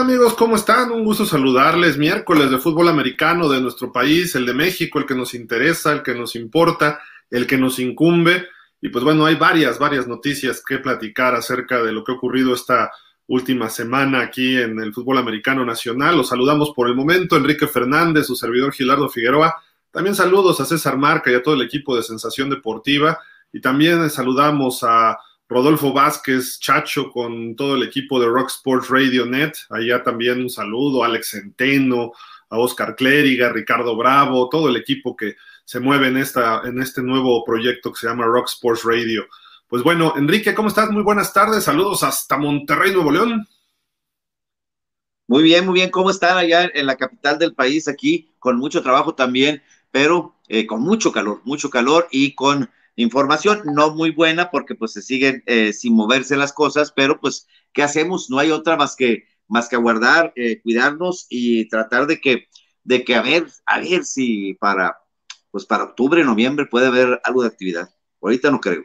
amigos? ¿Cómo están? Un gusto saludarles. Miércoles de fútbol americano de nuestro país, el de México, el que nos interesa, el que nos importa, el que nos incumbe. Y pues bueno, hay varias, varias noticias que platicar acerca de lo que ha ocurrido esta última semana aquí en el fútbol americano nacional. Los saludamos por el momento, Enrique Fernández, su servidor Gilardo Figueroa. También saludos a César Marca y a todo el equipo de Sensación Deportiva. Y también saludamos a Rodolfo Vázquez, Chacho, con todo el equipo de Rock Sports Radio Net. Allá también un saludo, Alex Centeno, a Oscar Clériga, Ricardo Bravo, todo el equipo que se mueve en, esta, en este nuevo proyecto que se llama Rock Sports Radio. Pues bueno, Enrique, ¿cómo estás? Muy buenas tardes, saludos hasta Monterrey, Nuevo León. Muy bien, muy bien, ¿cómo están allá en la capital del país aquí? Con mucho trabajo también, pero eh, con mucho calor, mucho calor y con información no muy buena porque pues se siguen eh, sin moverse las cosas, pero pues, ¿qué hacemos? No hay otra más que, más que aguardar, eh, cuidarnos y tratar de que, de que a ver, a ver si para, pues para octubre, noviembre puede haber algo de actividad. Ahorita no creo.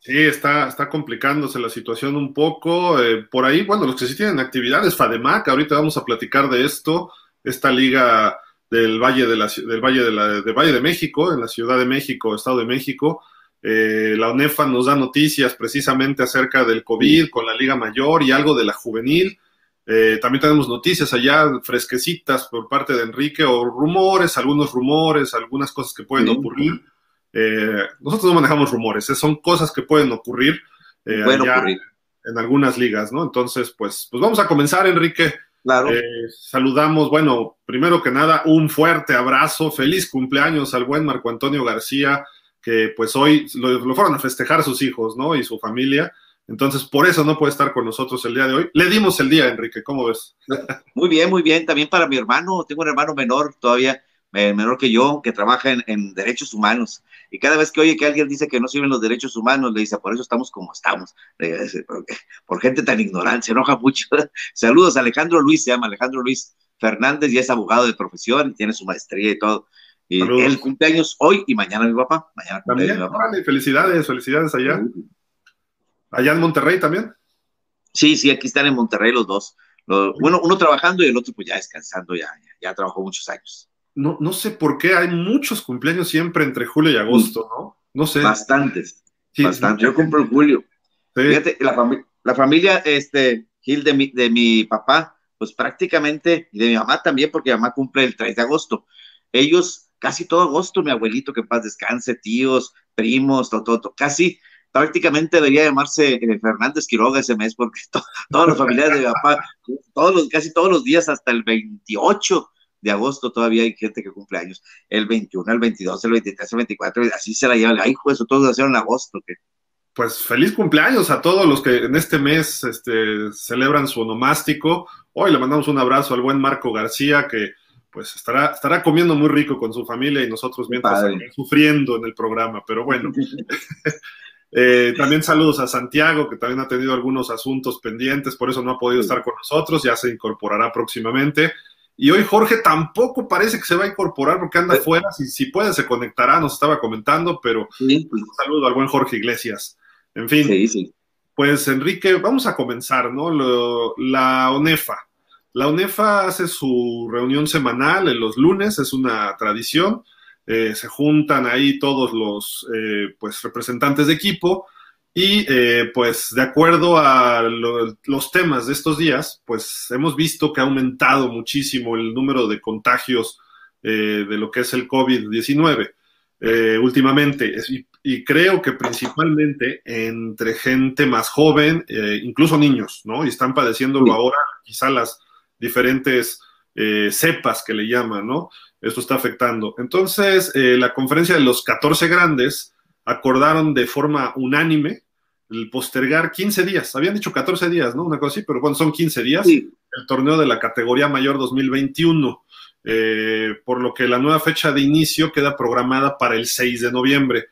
Sí, está, está complicándose la situación un poco. Eh, por ahí, bueno, los que sí tienen actividades, FADEMAC, ahorita vamos a platicar de esto, esta liga del Valle de, la, del Valle de, la, del Valle de México, en la Ciudad de México, Estado de México. Eh, la UNEFA nos da noticias precisamente acerca del COVID con la Liga Mayor y algo de la juvenil. Eh, también tenemos noticias allá fresquecitas por parte de Enrique o rumores, algunos rumores, algunas cosas que pueden ocurrir. Eh, nosotros no manejamos rumores, son cosas que pueden ocurrir, ocurrir en algunas ligas, ¿no? Entonces, pues, pues vamos a comenzar, Enrique. Claro. Eh, saludamos, bueno, primero que nada, un fuerte abrazo, feliz cumpleaños al buen Marco Antonio García, que pues hoy lo, fueron a festejar sus hijos, ¿no? Y su familia. Entonces, por eso no puede estar con nosotros el día de hoy. Le dimos el día, Enrique, ¿cómo ves? Muy bien, muy bien. También para mi hermano, tengo un hermano menor todavía, eh, menor que yo, que trabaja en derechos humanos. Y cada vez que oye que alguien dice que no sirven los derechos humanos, le dice, por eso estamos como estamos. Por gente tan ignorante, se enoja mucho. Saludos, Alejandro Luis, se llama Alejandro Luis Fernández y es abogado de profesión, tiene su maestría y todo. Y el cumpleaños hoy y mañana mi papá. Mañana también, felicidades, felicidades allá. Allá en Monterrey también. Sí, sí, aquí están en Monterrey los dos. bueno, uno trabajando y el otro pues ya descansando, ya, ya trabajó muchos años no, no sé por qué hay muchos cumpleaños siempre entre julio y agosto, ¿no? No sé. Bastantes. bastantes. Yo compro en julio. Fíjate, la, familia, este, Gil, de mi, de mi papá, pues prácticamente, y de mi mamá también, porque mi mamá cumple el 3 de agosto. Ellos, casi todo agosto, mi abuelito, que paz descanse, tíos, primos, todo, todo, casi prácticamente debería llamarse eh, Fernández Quiroga ese mes, porque todos los familiares de mi papá, todos los, casi todos los días hasta el 28 de agosto todavía hay gente que cumple años, el 21, el 22, el 23, el 24, así se la lleva, ay, eso todos nacieron en agosto. que Pues feliz cumpleaños a todos los que en este mes este, celebran su onomástico. Hoy le mandamos un abrazo al buen Marco García, que pues estará, estará comiendo muy rico con su familia y nosotros mientras sufriendo en el programa, pero bueno. Eh, también saludos a Santiago, que también ha tenido algunos asuntos pendientes, por eso no ha podido estar con nosotros, ya se incorporará próximamente. Y hoy Jorge tampoco parece que se va a incorporar porque anda afuera. Si, si puede, se conectará, nos estaba comentando, pero pues, un saludo al buen Jorge Iglesias. En fin, pues Enrique, vamos a comenzar, ¿no? la ONEFA. La ONEFA hace su reunión semanal en los lunes, es una tradición. Eh, se juntan ahí todos los eh, pues, representantes de equipo y eh, pues de acuerdo a los temas de estos días, pues hemos visto que ha aumentado muchísimo el número de contagios eh, de lo que es el COVID-19 eh, últimamente. Y, creo que principalmente entre gente más joven, incluso niños, ¿no? Y están padeciéndolo ahora, quizá las diferentes cepas que le llaman, ¿no? Esto está afectando. Entonces, la conferencia de los 14 grandes acordaron de forma unánime el postergar 15 días, habían dicho 14 días, ¿no? Una cosa así, pero bueno, son 15 días, el torneo de la categoría mayor 2021, eh, por lo que la nueva fecha de inicio queda programada para el 6 de noviembre.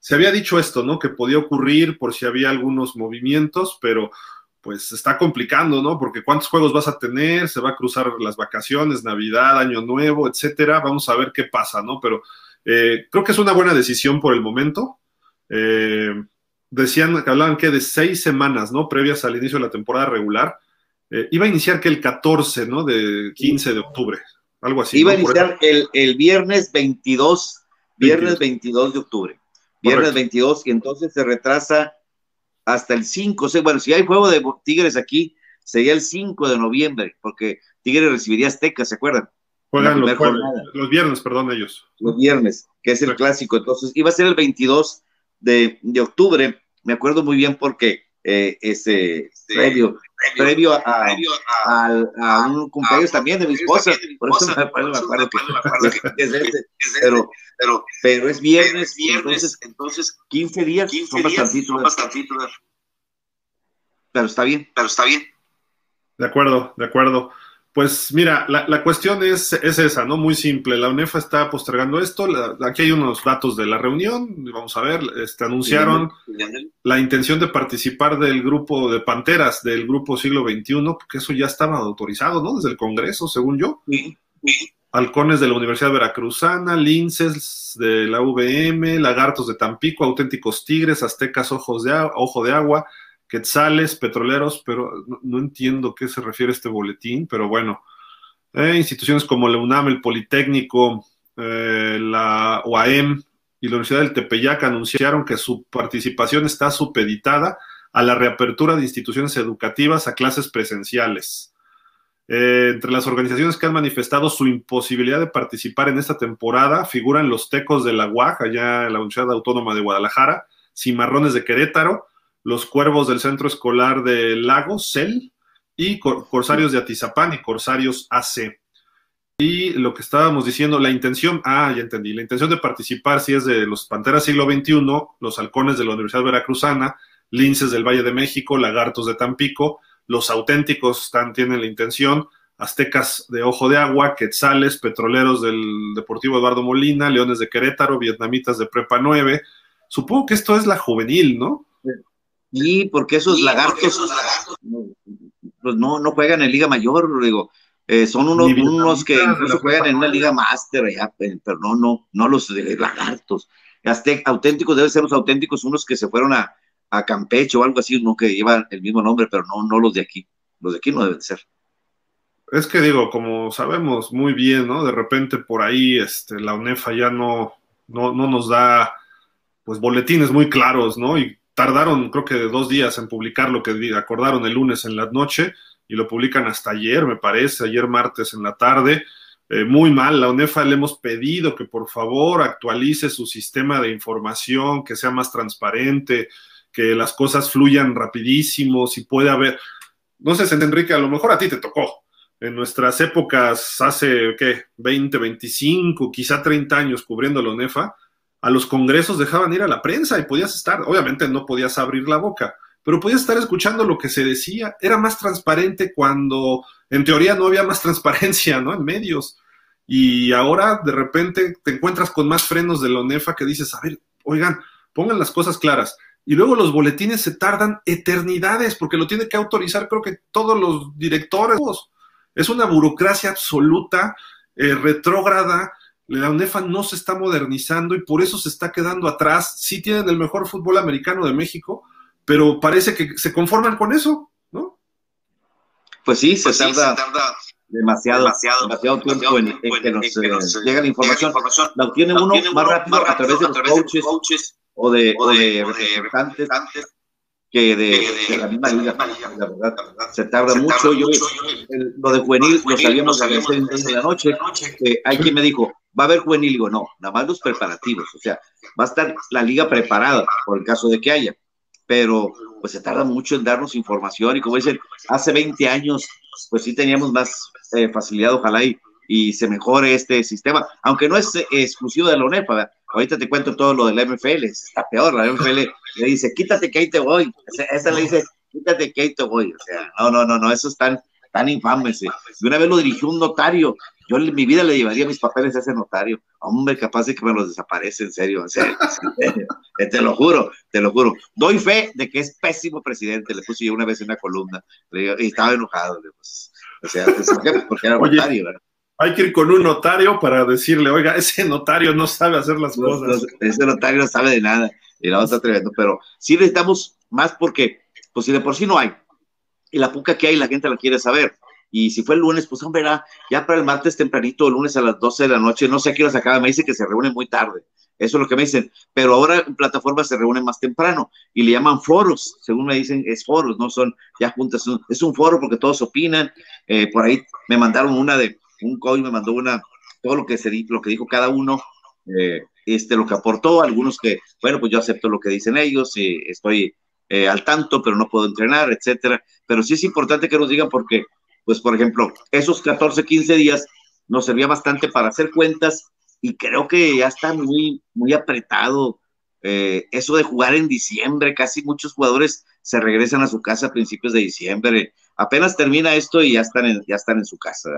Se había dicho esto, ¿no? Que podía ocurrir por si había algunos movimientos, pero pues está complicando, ¿no? Porque cuántos juegos vas a tener, se va a cruzar las vacaciones, Navidad, Año Nuevo, etcétera. Vamos a ver qué pasa, ¿no? Pero eh, creo que es una buena decisión por el momento. Eh, decían que hablaban que de seis semanas, ¿no? Previas al inicio de la temporada regular. eh, iba a iniciar que el 14, ¿no? De 15 de octubre, algo así. Iba a iniciar el, el, viernes 22, viernes 22, de octubre. Viernes 22, y entonces se retrasa hasta el 5. O sea, bueno, si hay juego de Tigres aquí, sería el 5 de noviembre, porque Tigres recibiría Azteca, ¿se acuerdan? Juegan los, los, viernes, perdón, ellos. Los viernes, que es el clásico. Entonces, iba a ser el 22 de, de octubre. Me acuerdo muy bien porque eh, ese previo, previo, a, a, un cumpleaños también de mi esposa, por eso me acuerdo, que, es ese, pero, pero, pero es viernes, viernes entonces, 15 días 15 son bastantitos. Pero está bien, pero está bien. De acuerdo, de acuerdo. Pues mira, la, cuestión es, es, esa, ¿no? Muy simple. La UNEFA está postergando esto. aquí hay unos datos de la reunión. Vamos a ver. Este, anunciaron la intención de participar del grupo de Panteras, del grupo siglo XXI, porque eso ya estaba autorizado, ¿no? Desde el Congreso, según yo. Halcones de la Universidad Veracruzana, linces de la VM, lagartos de Tampico, auténticos tigres, aztecas ojos de, ojo de agua, quetzales, petroleros, pero no, entiendo qué se refiere este boletín, pero bueno, eh, instituciones como la UNAM, el Politécnico, eh, la UAM y la Universidad del Tepeyac anunciaron que su participación está supeditada a la reapertura de instituciones educativas a clases presenciales. Eh, entre las organizaciones que han manifestado su imposibilidad de participar en esta temporada figuran los Tecos de la UAG, allá en la Universidad Autónoma de Guadalajara, Cimarrones de Querétaro, los Cuervos del Centro Escolar de Lagos, CEL, y Corsarios de Atizapán y Corsarios AC. Y lo que estábamos diciendo, la intención, ah, ya entendí, la intención de participar si es de los Panteras siglo XXI, los Halcones de la Universidad Veracruzana, Linces del Valle de México, Lagartos de Tampico, los auténticos están, tienen la intención, Aztecas de Ojo de Agua, Quetzales, Petroleros del Deportivo Eduardo Molina, Leones de Querétaro, Vietnamitas de Prepa 9. Supongo que esto es la juvenil, ¿no? Y porque esos lagartos, pues no, no juegan en Liga Mayor, digo, eh, son unos, unos que incluso juegan en una Liga Master, pero no, no, no los lagartos. auténticos deben ser los auténticos, unos que se fueron a, a Campeche o algo así, no que llevan el mismo nombre, pero no, no los de aquí. Los de aquí no deben ser. Es que digo, como sabemos muy bien, ¿no? De repente por ahí este, la UNEFA ya no, no, no nos da pues boletines muy claros, ¿no? Y tardaron creo que dos días en publicar lo que acordaron el lunes en la noche y lo publican hasta ayer, me parece, ayer martes en la tarde. Eh, muy mal, la UNEFA le hemos pedido que por favor actualice su sistema de información, que sea más transparente, que las cosas fluyan rapidísimo, si puede haber, no sé, Enrique, a lo mejor a ti te tocó. En nuestras épocas, hace, ¿qué? 20, 25, quizá 30 años cubriendo la UNEFA, a los congresos dejaban ir a la prensa y podías estar, obviamente no podías abrir la boca, pero podías estar escuchando lo que se decía. Era más transparente cuando en teoría no había más transparencia, ¿no? En medios. Y ahora de repente te encuentras con más frenos de la ONEFA que dices, a ver, oigan, pongan las cosas claras. Y luego los boletines se tardan eternidades porque lo tiene que autorizar creo que todos los directores. Es una burocracia absoluta, eh, retrógrada, la UNEFA no se está modernizando y por eso se está quedando atrás. Sí tienen el mejor fútbol americano de México, pero parece que se conforman con eso, ¿no? Pues sí, se, pues tarda, demasiado, demasiado, tiempo, en, que nos, eh, llega la información. La obtiene uno, más rápido, a través de los coaches, o de, o de, representantes que de, la misma liga, la verdad, se tarda mucho. Yo, lo de juvenil lo sabíamos a las seis de la noche. hay quien me dijo, va a haber juvenil, digo, no, nada más los preparativos, o sea, va a estar la liga preparada por el caso de que haya, pero pues se tarda mucho en darnos información y como dicen, hace 20 años, pues sí teníamos más eh, facilidad, ojalá y, y, se mejore este sistema, aunque no es exclusivo de la UNEPA, ahorita te cuento todo lo del MFL, está peor, la MFL le dice, quítate que ahí te voy, esa le dice, quítate que ahí te voy, o sea, no, no, no, no, eso es tan, tan infame, de una vez lo dirigió un notario yo en mi vida le llevaría mis papeles a ese notario. Hombre, capaz de que me los desaparece, en serio. te lo juro, te lo juro. Doy fe de que es pésimo presidente. Le puse yo una vez en una columna y estaba enojado. Pues, o sea, porque era notario, Hay que ir con un notario para decirle, oiga, ese notario no sabe hacer las cosas. ese notario no sabe de nada y la está tremendo, pero sí necesitamos más porque, pues si de por sí no hay, y la puca que hay, la gente la quiere saber. Y si fue el lunes, pues hombre, ya para el martes tempranito, el lunes a las 12 de la noche, no sé a qué hora se acaba, me dice que se reúnen muy tarde. Eso es lo que me dicen. Pero ahora en plataformas se reúnen más temprano y le llaman foros, según me dicen, es foros, no son ya juntas, es un foro porque todos opinan. Eh, por ahí me mandaron una de, un coach me mandó una, todo lo que, se, lo que dijo cada uno, eh, este, lo que aportó, algunos que, bueno, pues yo acepto lo que dicen ellos y estoy eh, al tanto, pero no puedo entrenar, etcétera. Pero sí es importante que nos digan porque pues por ejemplo, esos 14, 15 días nos servía bastante para hacer cuentas y creo que ya está muy, muy apretado eh, eso de jugar en diciembre, casi muchos jugadores se regresan a su casa a principios de diciembre, apenas termina esto y ya están en, ya están en su casa,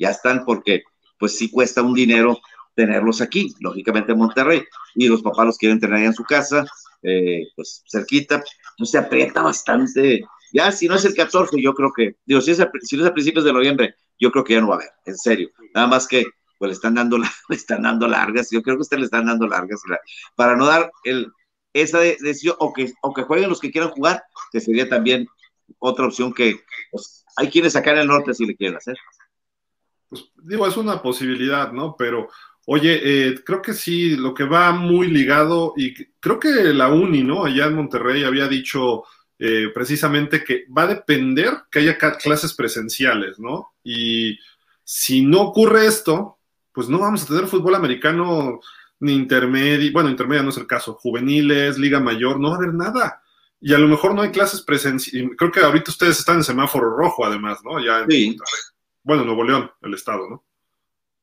ya están porque pues sí cuesta un dinero tenerlos aquí, lógicamente en Monterrey, y los papás los quieren tener ahí en su casa, eh, pues cerquita, entonces se aprieta bastante ya si no es el 14, yo creo que, digo, si, es a, si no es a principios de noviembre, yo creo que ya no va a haber, en serio. Nada más que pues le están dando, le están dando largas, yo creo que usted le están dando largas para no dar el, esa decisión o que, o jueguen los que quieran jugar, que sería también otra opción que pues, hay quienes acá el norte si le quieren hacer. Pues digo, es una posibilidad, ¿no? Pero Oye, eh, creo que sí, lo que va muy ligado, y creo que la UNI, ¿no? Allá en Monterrey había dicho eh, precisamente que va a depender que haya clases presenciales, ¿no? Y si no ocurre esto, pues no vamos a tener fútbol americano ni intermedio, bueno, intermedio no es el caso, juveniles, liga mayor, no va a haber nada. Y a lo mejor no hay clases presenciales. Creo que ahorita ustedes están en semáforo rojo, además, ¿no? Ya en sí. Bueno, Nuevo León, el estado, ¿no?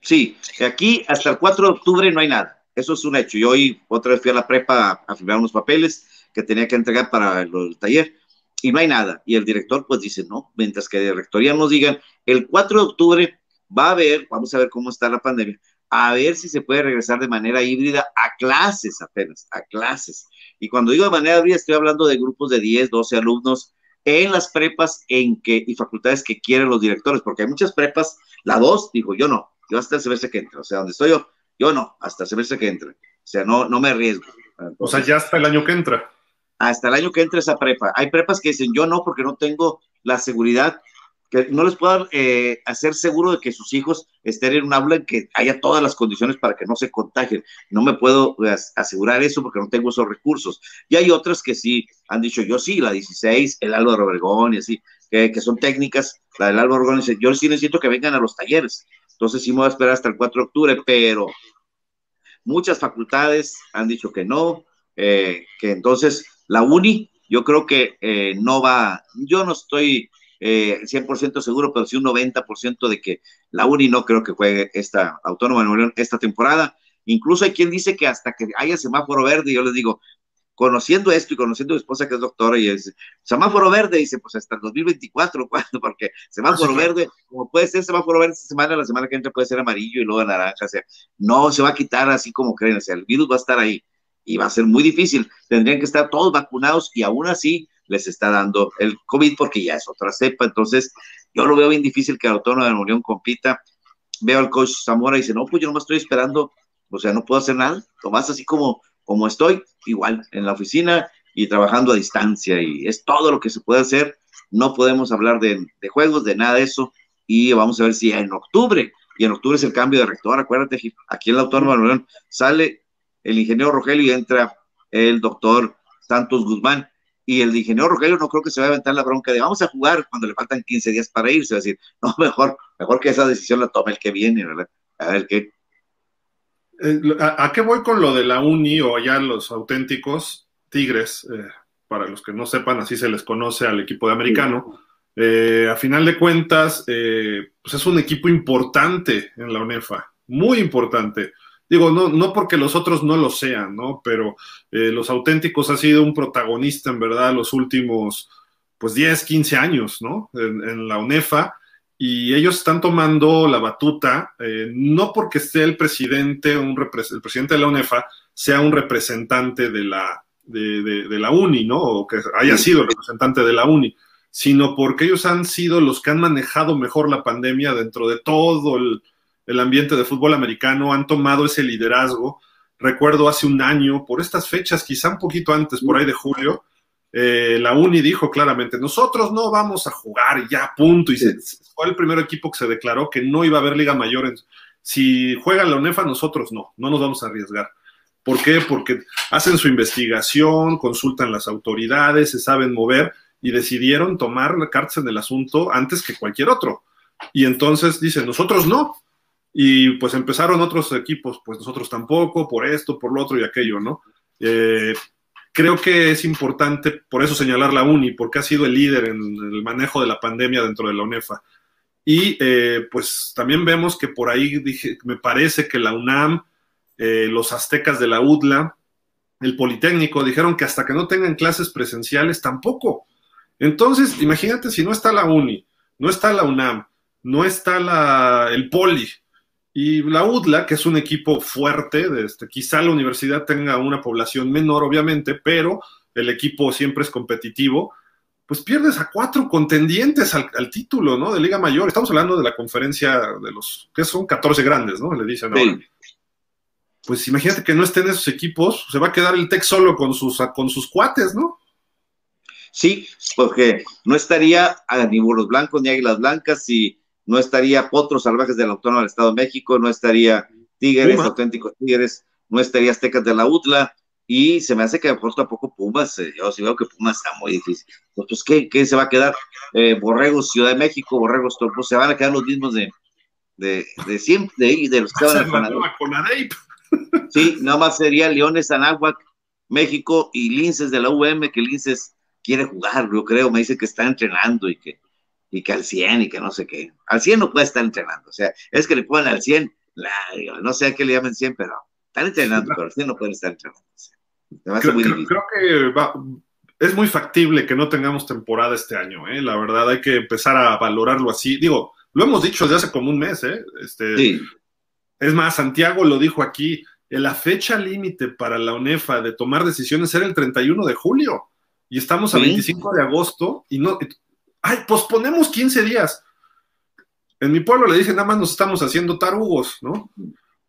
Sí, aquí hasta el 4 de octubre no hay nada. Eso es un hecho. Yo hoy otra vez fui a la prepa a firmar unos papeles que tenía que entregar para el, taller y no hay nada. Y el director pues dice, no, mientras que de rectoría nos digan, el 4 de octubre va a haber, vamos a ver cómo está la pandemia, a ver si se puede regresar de manera híbrida a clases apenas, a clases. Y cuando digo de manera híbrida, estoy hablando de grupos de 10, 12 alumnos en las prepas en que, y facultades que quieren los directores, porque hay muchas prepas, la 2, digo, yo no, yo hasta el semestre que entra, o sea, donde estoy yo, yo no, hasta el semestre que entre, o sea, no, no me arriesgo. o sea, ya hasta el año que entra hasta el año que entre esa prepa. Hay prepas que dicen, yo no, porque no tengo la seguridad, que no les puedo eh, hacer seguro de que sus hijos estén en un aula en que haya todas las condiciones para que no se contagien. No me puedo pues, asegurar eso porque no tengo esos recursos. Y hay otras que sí han dicho, yo sí, la 16, el Álvaro Obregón y así, que, que son técnicas. La del Álvaro Obregón dice, yo sí necesito que vengan a los talleres. Entonces sí me voy a esperar hasta el 4 de octubre, pero muchas facultades han dicho que no, eh, que entonces la uni, yo creo que eh, no va, yo no estoy eh, 100% seguro, pero sí un 90% de que la uni no creo que juegue esta Autónoma de Nuevo León esta temporada. Incluso hay quien dice que hasta que haya semáforo verde, yo les digo, conociendo esto y conociendo a mi esposa que es doctora y es semáforo verde, dice, pues hasta el 2024, ¿cuándo? Porque semáforo verde, como puede ser semáforo verde esta semana, la semana que entra puede ser amarillo y luego naranja, o sea, no se va a quitar así como creen, o sea, el virus va a estar ahí y va a ser muy difícil. Tendrían que estar todos vacunados y aún así les está dando el COVID porque ya es otra cepa. Entonces, yo lo veo bien difícil que el Autónoma de la Unión compita. Veo al coach Zamora y dice, no, pues yo no me estoy esperando, o sea, no puedo hacer nada. Tomás, así como, como estoy, igual, en la oficina y trabajando a distancia. Y es todo lo que se puede hacer. No podemos hablar de, de juegos, de nada de eso. Y vamos a ver si en octubre, y en octubre es el cambio de rector, acuérdate, aquí en la Autónoma de la Unión sale el ingeniero Rogelio y entra el doctor Santos Guzmán. Y el ingeniero Rogelio no creo que se vaya a aventar la bronca de vamos a jugar cuando le faltan 15 días para irse. Va a decir, no, mejor, mejor que esa decisión la tome el que viene, ¿verdad? A ver qué. Eh, ¿A, qué voy con lo de la uni o ya los auténticos Tigres? Eh, para los que no sepan, así se les conoce al equipo de americano. Eh, a final de cuentas, pues es un equipo importante en la UNEFA, muy importante. Digo, no, no porque los otros no lo sean, ¿no? Pero eh, los auténticos ha sido un protagonista, en verdad, los últimos, pues 10, 15 años, ¿no? En, la UNEFA. Y ellos están tomando la batuta, eh, no porque esté el presidente, un el presidente de la UNEFA, sea un representante de la, de, de la UNI, ¿no? O que haya sido el representante de la UNI, sino porque ellos han sido los que han manejado mejor la pandemia dentro de todo el, el ambiente de fútbol americano, han tomado ese liderazgo. Recuerdo hace un año, por estas fechas, quizá un poquito antes, por ahí de julio, eh, la Uni dijo claramente, nosotros no vamos a jugar y ya, punto. Y fue el primer equipo que se declaró que no iba a haber Liga Mayor. si juega la UNEFA, nosotros no, no nos vamos a arriesgar. ¿Por qué? Porque hacen su investigación, consultan las autoridades, se saben mover y decidieron tomar cartas en el asunto antes que cualquier otro. Y entonces dicen, nosotros no. Y pues empezaron otros equipos, pues nosotros tampoco, por esto, por lo otro y aquello, ¿no? Eh, creo que es importante por eso señalar la UNI, porque ha sido el líder en el manejo de la pandemia dentro de la UNEFA. Y eh, pues también vemos que por ahí dije, me parece que la UNAM, eh, los aztecas de la UDLA, el Politécnico, dijeron que hasta que no tengan clases presenciales tampoco. Entonces, imagínate si no está la UNI, no está la UNAM, no está la, el Poli, y la UDLA, que es un equipo fuerte, de este, quizá la universidad tenga una población menor, obviamente, pero el equipo siempre es competitivo, pues pierdes a cuatro contendientes al, título, ¿no? De Liga Mayor. Estamos hablando de la conferencia de los, que son 14 grandes, ¿no? Le dicen ahora. Pues imagínate que no estén esos equipos, se va a quedar el TEC solo con sus, con sus cuates, ¿no? Sí, porque no estaría ni burros blancos ni águilas blancas y no estaría Potros Salvajes del Autónomo del Estado de México, no estaría Tigres, Auténticos Tigres, no estaría Aztecas de la UTLA, y se me hace que por poco Pumas, eh, yo sí veo que Pumas está muy difícil. Pues, ¿qué, se va a quedar? Eh, Borregos, Ciudad de México, Borregos, pues se van a quedar los mismos de, de, de siempre, de, de los que estaban en Sí, nada más sería Leones, Anáhuac, México y Linces de la UM, que Linces quiere jugar, yo creo, me dice que está entrenando y que y que al 100 y que no sé qué. Al 100 no puede estar entrenando, o sea, es que le ponen al 100, no sé a qué le llamen 100, pero están entrenando, pero al 100 no pueden estar entrenando. creo, que es muy factible que no tengamos temporada este año, ¿eh? la verdad, hay que empezar a valorarlo así. Digo, lo hemos dicho desde hace como un mes, ¿eh? Este, sí. Es más, Santiago lo dijo aquí, la fecha límite para la UNEFA de tomar decisiones era el 31 de julio y estamos a 25 de agosto y no, ay, posponemos 15 días. En mi pueblo le dicen, nada más nos estamos haciendo tarugos, ¿no?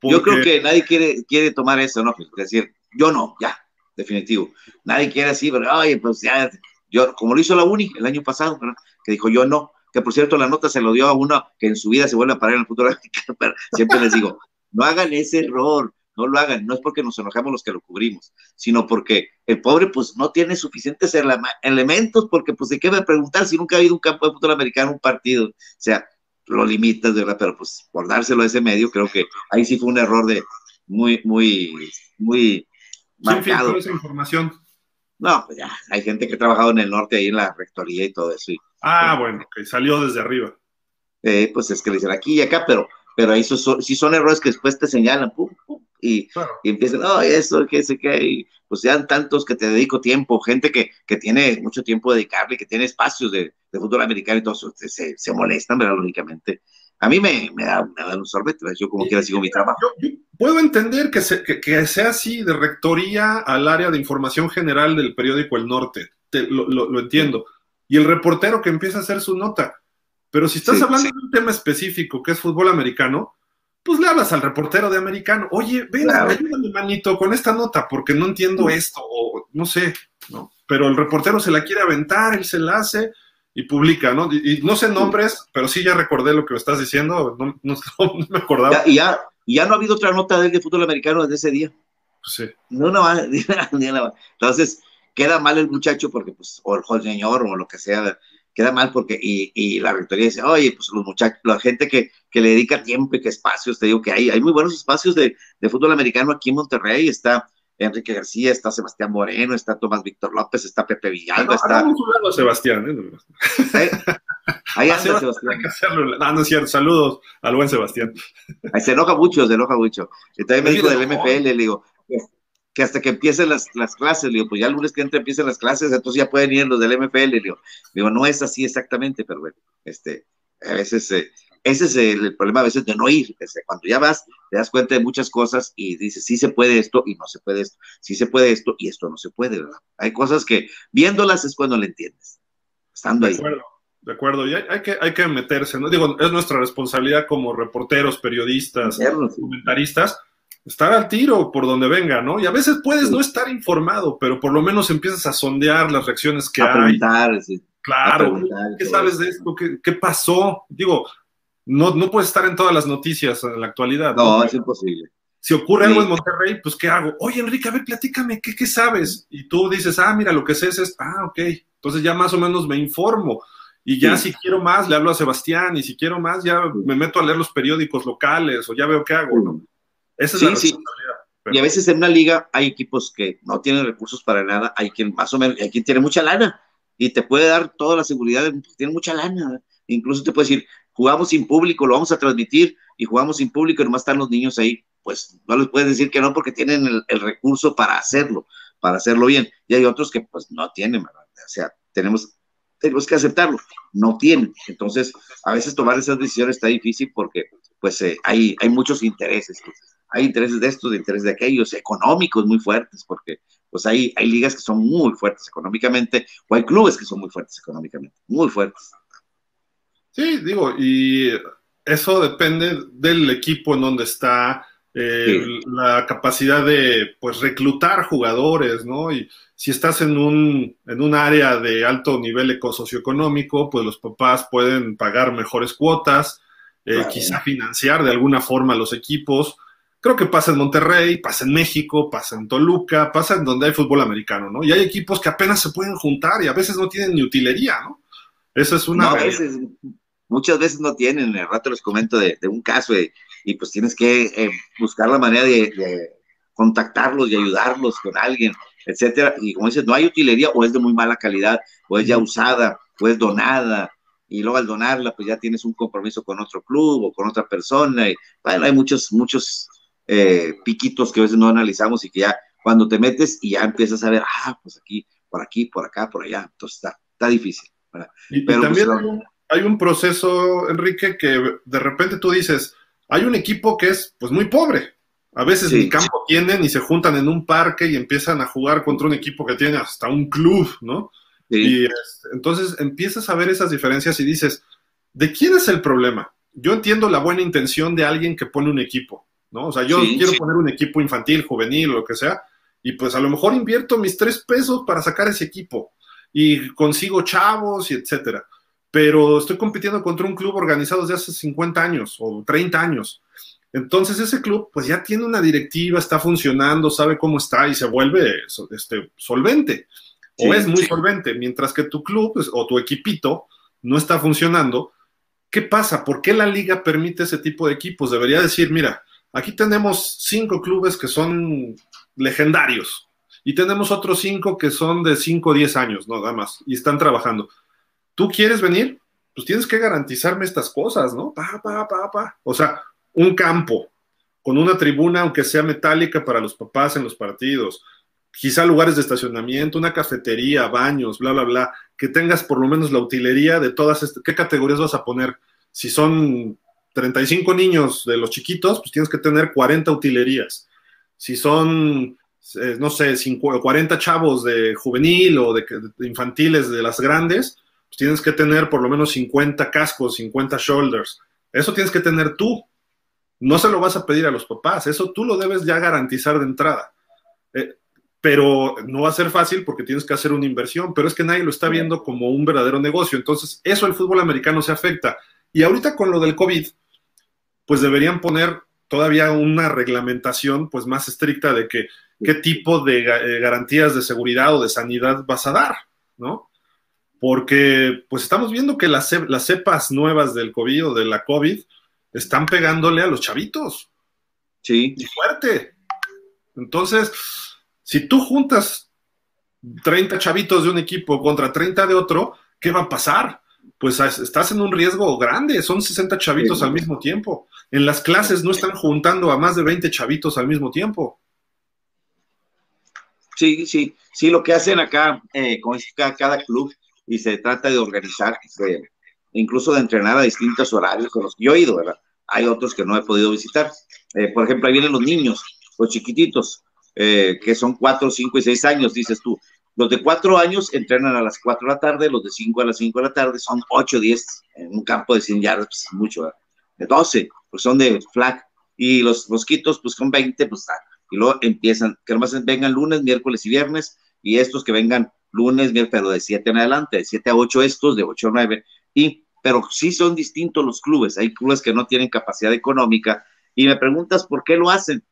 Yo creo que nadie quiere, quiere tomar eso, ¿no? Es decir, yo no, ya, definitivo. Nadie quiere así, pero, ay, pues ya, yo, como lo hizo la UNI el año pasado, que dijo yo no, que por cierto la nota se lo dio a uno que en su vida se vuelve a parar en el futuro, pero siempre les digo, no hagan ese error, no lo hagan, no es porque nos enojemos los que lo cubrimos, sino porque el pobre pues no tiene suficientes elementos, porque pues de qué va a preguntar si nunca ha habido un campo de fútbol americano, un partido, o sea, lo limitas, ¿verdad? Pero pues por dárselo a ese medio, creo que ahí sí fue un error de muy, muy, muy marcado. esa información? No, pues ya, hay gente que ha trabajado en el norte ahí en la rectoría y todo eso. ah, bueno, que salió desde arriba. Eh, pues es que le dicen aquí y acá, pero, pero ahí son, sí son errores que después te señalan, pum, pum, y, empiezan, oh, eso, que sé qué, y pues sean tantos que te dedico tiempo, gente que, que tiene mucho tiempo dedicarle, que tiene espacios de, de fútbol americano y todo eso, se, se molestan, ¿verdad? Lógicamente. A mí me, me, da, me da un sorbete, yo como quiera sigo mi trabajo. Yo, puedo entender que, se, que, sea así de rectoría al área de información general del periódico El Norte, lo, lo, entiendo. Y el reportero que empieza a hacer su nota. Pero si estás hablando de un tema específico que es fútbol americano, pues le hablas al reportero de americano, oye, ven, ayúdame, manito, con esta nota, porque no entiendo esto, o no sé, ¿no? Pero el reportero se la quiere aventar, él se la hace y publica, ¿no? Y, no sé nombres, pero sí ya recordé lo que me estás diciendo, no, no, me acordaba. y ya, ya no ha habido otra nota de, de fútbol americano desde ese día. Sí. No, no, no, Entonces, queda mal el muchacho porque, pues, o el señor o lo que sea, queda mal porque, y, y, la rectoría dice, oye, pues los muchachos, la gente que, que, le dedica tiempo y que espacios, te digo que hay, hay muy buenos espacios de, de, fútbol americano aquí en Monterrey, está Enrique García, está Sebastián Moreno, está Tomás Víctor López, está Pepe Villalba, está... Un Sebastián, ¿eh? Ahí anda Sebastián. No, no es cierto, saludos al buen Sebastián. Ahí se enoja mucho, se enoja mucho. Y también me dijo del MPL, le digo, que hasta que empiecen las, las clases, digo, pues ya el lunes que entra empiecen las clases, entonces ya pueden ir los del MFL, digo, digo no es así exactamente, pero bueno, este, a veces, eh, ese es el, problema a veces de no ir, cuando ya vas, te das cuenta de muchas cosas y dices, sí se puede esto y no se puede esto, sí se puede esto y esto no se puede, ¿verdad? Hay cosas que viéndolas es cuando le entiendes, estando ahí. De acuerdo, de acuerdo, y hay, que, hay que meterse, ¿no? Digo, es nuestra responsabilidad como reporteros, periodistas, comentaristas, estar al tiro por donde venga, ¿no? Y a veces puedes no estar informado, pero por lo menos empiezas a sondear las reacciones que hay. Claro, ¿qué sabes de esto? ¿Qué, pasó? Digo, no, no puedes estar en todas las noticias en la actualidad. No, es imposible. Si ocurre algo en Monterrey, pues ¿qué hago? Oye, Enrique, a ver, platícame, ¿qué, ¿qué sabes? Y tú dices, ah, mira, lo que sé es esto. Ah, ok. Entonces ya más o menos me informo. Y ya si quiero más, le hablo a Sebastián. Y si quiero más, ya me meto a leer los periódicos locales o ya veo qué hago, ¿no? Esa es la responsabilidad. Y a veces en una liga hay equipos que no tienen recursos para nada, hay quien más o menos, hay quien tiene mucha lana y te puede dar toda la seguridad, de, tiene mucha lana. Incluso te puede decir, jugamos sin público, lo vamos a transmitir y jugamos sin público y nomás están los niños ahí. Pues no les puedes decir que no porque tienen el, recurso para hacerlo, para hacerlo bien. Y hay otros que pues no tienen, ¿verdad? O sea, tenemos, tenemos que aceptarlo, no tienen. Entonces, a veces tomar esas decisiones está difícil porque pues eh, hay, hay muchos intereses. Hay intereses de estos, de intereses de aquellos, económicos muy fuertes, porque pues hay, hay ligas que son muy fuertes económicamente, o hay clubes que son muy fuertes económicamente, muy fuertes. Sí, digo, y eso depende del equipo en donde está, eh, la capacidad de pues reclutar jugadores, ¿no? Y si estás en un, en un área de alto nivel socioeconómico, pues los papás pueden pagar mejores cuotas, eh, quizá financiar de alguna forma los equipos. Creo que pasa en Monterrey, pasa en México, pasa en Toluca, pasa en donde hay fútbol americano, ¿no? Y hay equipos que apenas se pueden juntar y a veces no tienen ni utilería, ¿no? Eso es una... No, a veces, muchas veces no tienen, el rato les comento de, un caso y pues tienes que eh, buscar la manera de, contactarlos y ayudarlos con alguien, etcétera. Y como dices, no hay utilería o es de muy mala calidad, o es ya usada, o es donada, y luego al donarla, pues ya tienes un compromiso con otro club o con otra persona. Y, bueno, hay muchos, muchos eh, piquitos que a veces no analizamos y que ya cuando te metes y ya empiezas a ver, ah, pues aquí, por aquí, por acá, por allá, entonces está, está difícil. Y, Pero, pues, también hay, un, proceso, Enrique, que de repente tú dices, hay un equipo que es pues muy pobre. A veces en el campo tienen y se juntan en un parque y empiezan a jugar contra un equipo que tiene hasta un club, ¿no? Y este, entonces empiezas a ver esas diferencias y dices, ¿de quién es el problema? Yo entiendo la buena intención de alguien que pone un equipo, ¿no? O sea, yo quiero poner un equipo infantil, juvenil lo que sea, y pues a lo mejor invierto mis tres pesos para sacar ese equipo y consigo chavos y etcétera. Pero estoy compitiendo contra un club organizado desde hace 50 años o 30 años. Entonces ese club pues ya tiene una directiva, está funcionando, sabe cómo está y se vuelve este, solvente o es muy solvente, mientras que tu club pues, o tu equipito no está funcionando. ¿Qué pasa? ¿Por qué la liga permite ese tipo de equipos? Debería decir, mira, Aquí tenemos cinco clubes que son legendarios y tenemos otros cinco que son de cinco o diez años, ¿no? Nada más, y están trabajando. ¿Tú quieres venir? Pues tienes que garantizarme estas cosas, ¿no? Pa, pa, pa, pa. O sea, un campo con una tribuna, aunque sea metálica, para los papás en los partidos. Quizá lugares de estacionamiento, una cafetería, baños, bla, bla, bla. Que tengas por lo menos la utilería de todas estas. ¿Qué categorías vas a poner? Si son 35 niños de los chiquitos, pues tienes que tener 40 utilerías. Si son, eh, no sé, 40 chavos de juvenil o de, infantiles de las grandes, pues tienes que tener por lo menos 50 cascos, 50 shoulders. Eso tienes que tener tú. No se lo vas a pedir a los papás, eso tú lo debes ya garantizar de entrada. Eh, pero no va a ser fácil porque tienes que hacer una inversión, pero es que nadie lo está viendo como un verdadero negocio. Entonces, eso el fútbol americano se afecta. Y ahorita con lo del COVID, pues deberían poner todavía una reglamentación pues más estricta de que qué tipo de eh, garantías de seguridad o de sanidad vas a dar, ¿no? Porque pues estamos viendo que las, las cepas nuevas del COVID o de la COVID están pegándole a los chavitos. Sí. Y fuerte. Entonces, si tú juntas 30 chavitos de un equipo contra 30 de otro, ¿qué va a pasar? pues estás en un riesgo grande, son 60 chavitos al mismo tiempo. En las clases no están juntando a más de 20 chavitos al mismo tiempo. Sí, sí, sí, lo que hacen acá, eh, con cada, club, y se trata de organizar, incluso de entrenar a distintos horarios con los que yo he ido, ¿verdad? Hay otros que no he podido visitar. Eh, por ejemplo, ahí vienen los niños, los chiquititos, eh, que son 4, 5 y 6 años, dices tú. Los de cuatro años entrenan a las cuatro de la tarde, los de cinco a las cinco de la tarde son ocho o diez en un campo de 100 yardas, pues mucho, de doce, pues son de flag. y los mosquitos, pues con 20, pues ah, y luego empiezan, que nomás vengan lunes, miércoles y viernes, y estos que vengan lunes, miércoles, pero de 7 en adelante, de 7 a 8 estos, de 8 a 9, y, pero sí son distintos los clubes, hay clubes que no tienen capacidad económica, y me preguntas por qué lo hacen.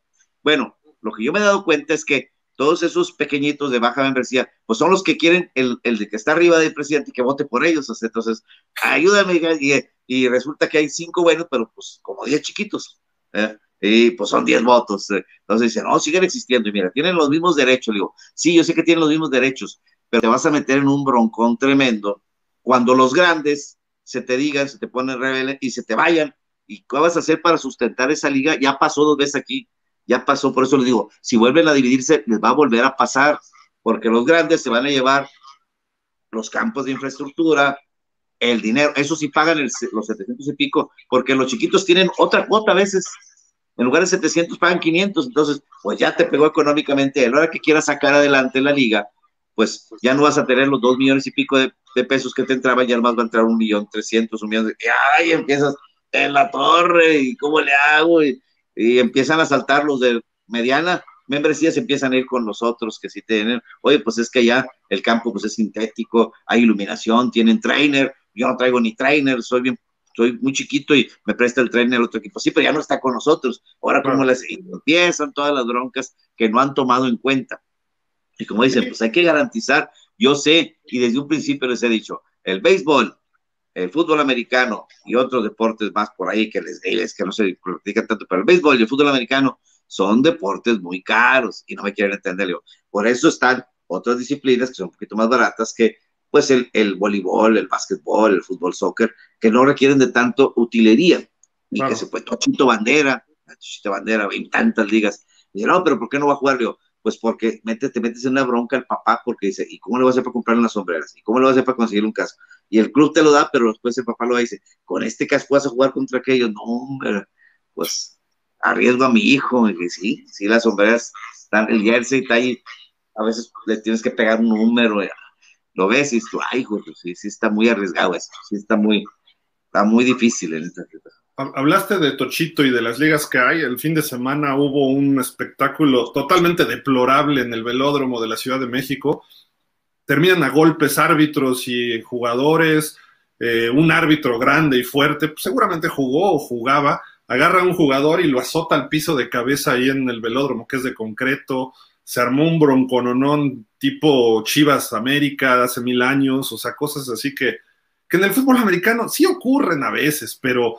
Bueno, lo que yo me he dado cuenta es que todos esos pequeñitos de baja membresía, pues son los que quieren el, el de que está arriba del presidente que vote por ellos. Entonces, ayúdame, y, y resulta que hay cinco buenos, pero pues como diez chiquitos. ¿eh? Y pues son diez votos. ¿eh? Entonces dicen, no, siguen existiendo. Y mira, tienen los mismos derechos. Le digo, sí, yo sé que tienen los mismos derechos, pero te vas a meter en un broncón tremendo cuando los grandes se te digan, se te ponen rebeldes y se te vayan. ¿Y qué vas a hacer para sustentar esa liga? Ya pasó dos veces aquí ya pasó, por eso les digo, si vuelven a dividirse, les va a volver a pasar, porque los grandes se van a llevar los campos de infraestructura, el dinero, eso sí pagan los 700 y pico, porque los chiquitos tienen otra cuota a veces, en lugar de 700 pagan 500, entonces, pues ya te pegó económicamente, a la hora que quieras sacar adelante la liga, pues ya no vas a tener los dos millones y pico de, pesos que te entraban, ya más va a entrar un millón trescientos, un millón, de, ay, empiezas en la torre, y cómo le hago, y empiezan a saltar los de mediana membresía, se empiezan a ir con los otros que sí tienen, oye, pues es que ya el campo pues es sintético, hay iluminación, tienen trainer, yo no traigo ni trainer, soy bien, soy muy chiquito y me presta el trainer otro equipo, sí, pero ya no está con nosotros, ahora como les empiezan todas las broncas que no han tomado en cuenta. Y como dicen, pues hay que garantizar, yo sé, y desde un principio les he dicho, el béisbol, el fútbol americano y otros deportes más por ahí que les diles que no se practican tanto, pero el béisbol y el fútbol americano son deportes muy caros y no me quieren entenderlo. Por eso están otras disciplinas que son un poquito más baratas que pues el, el voleibol, el básquetbol, el fútbol, soccer, que no requieren de tanto utilería y que se puede, Tochito Bandera, Tochito Bandera, en tantas ligas. Y no, pero ¿por qué no va a jugar? yo? pues porque te metes en una bronca el papá porque dice, ¿y cómo le vas a hacer para comprar unas sombreras? ¿Y cómo le vas a hacer para conseguir un casco? Y el club te lo da, pero después el papá lo dice, con este casco vas a jugar contra aquellos. No, hombre, pues arriesgo a mi hijo. Y sí, sí, las sombreras están, el jersey está ahí, a veces le tienes que pegar un número, lo ves y tú, ay, hijo, sí, sí está muy arriesgado esto, sí está muy, está muy difícil. Hablaste de Tochito y de las ligas que hay. El fin de semana hubo un espectáculo totalmente deplorable en el velódromo de la Ciudad de México. Terminan a golpes árbitros y jugadores. Eh, un árbitro grande y fuerte, pues seguramente jugó o jugaba, agarra a un jugador y lo azota al piso de cabeza ahí en el velódromo, que es de concreto. Se armó un broncononón tipo Chivas América hace mil años, o sea, cosas así que, que en el fútbol americano sí ocurren a veces, pero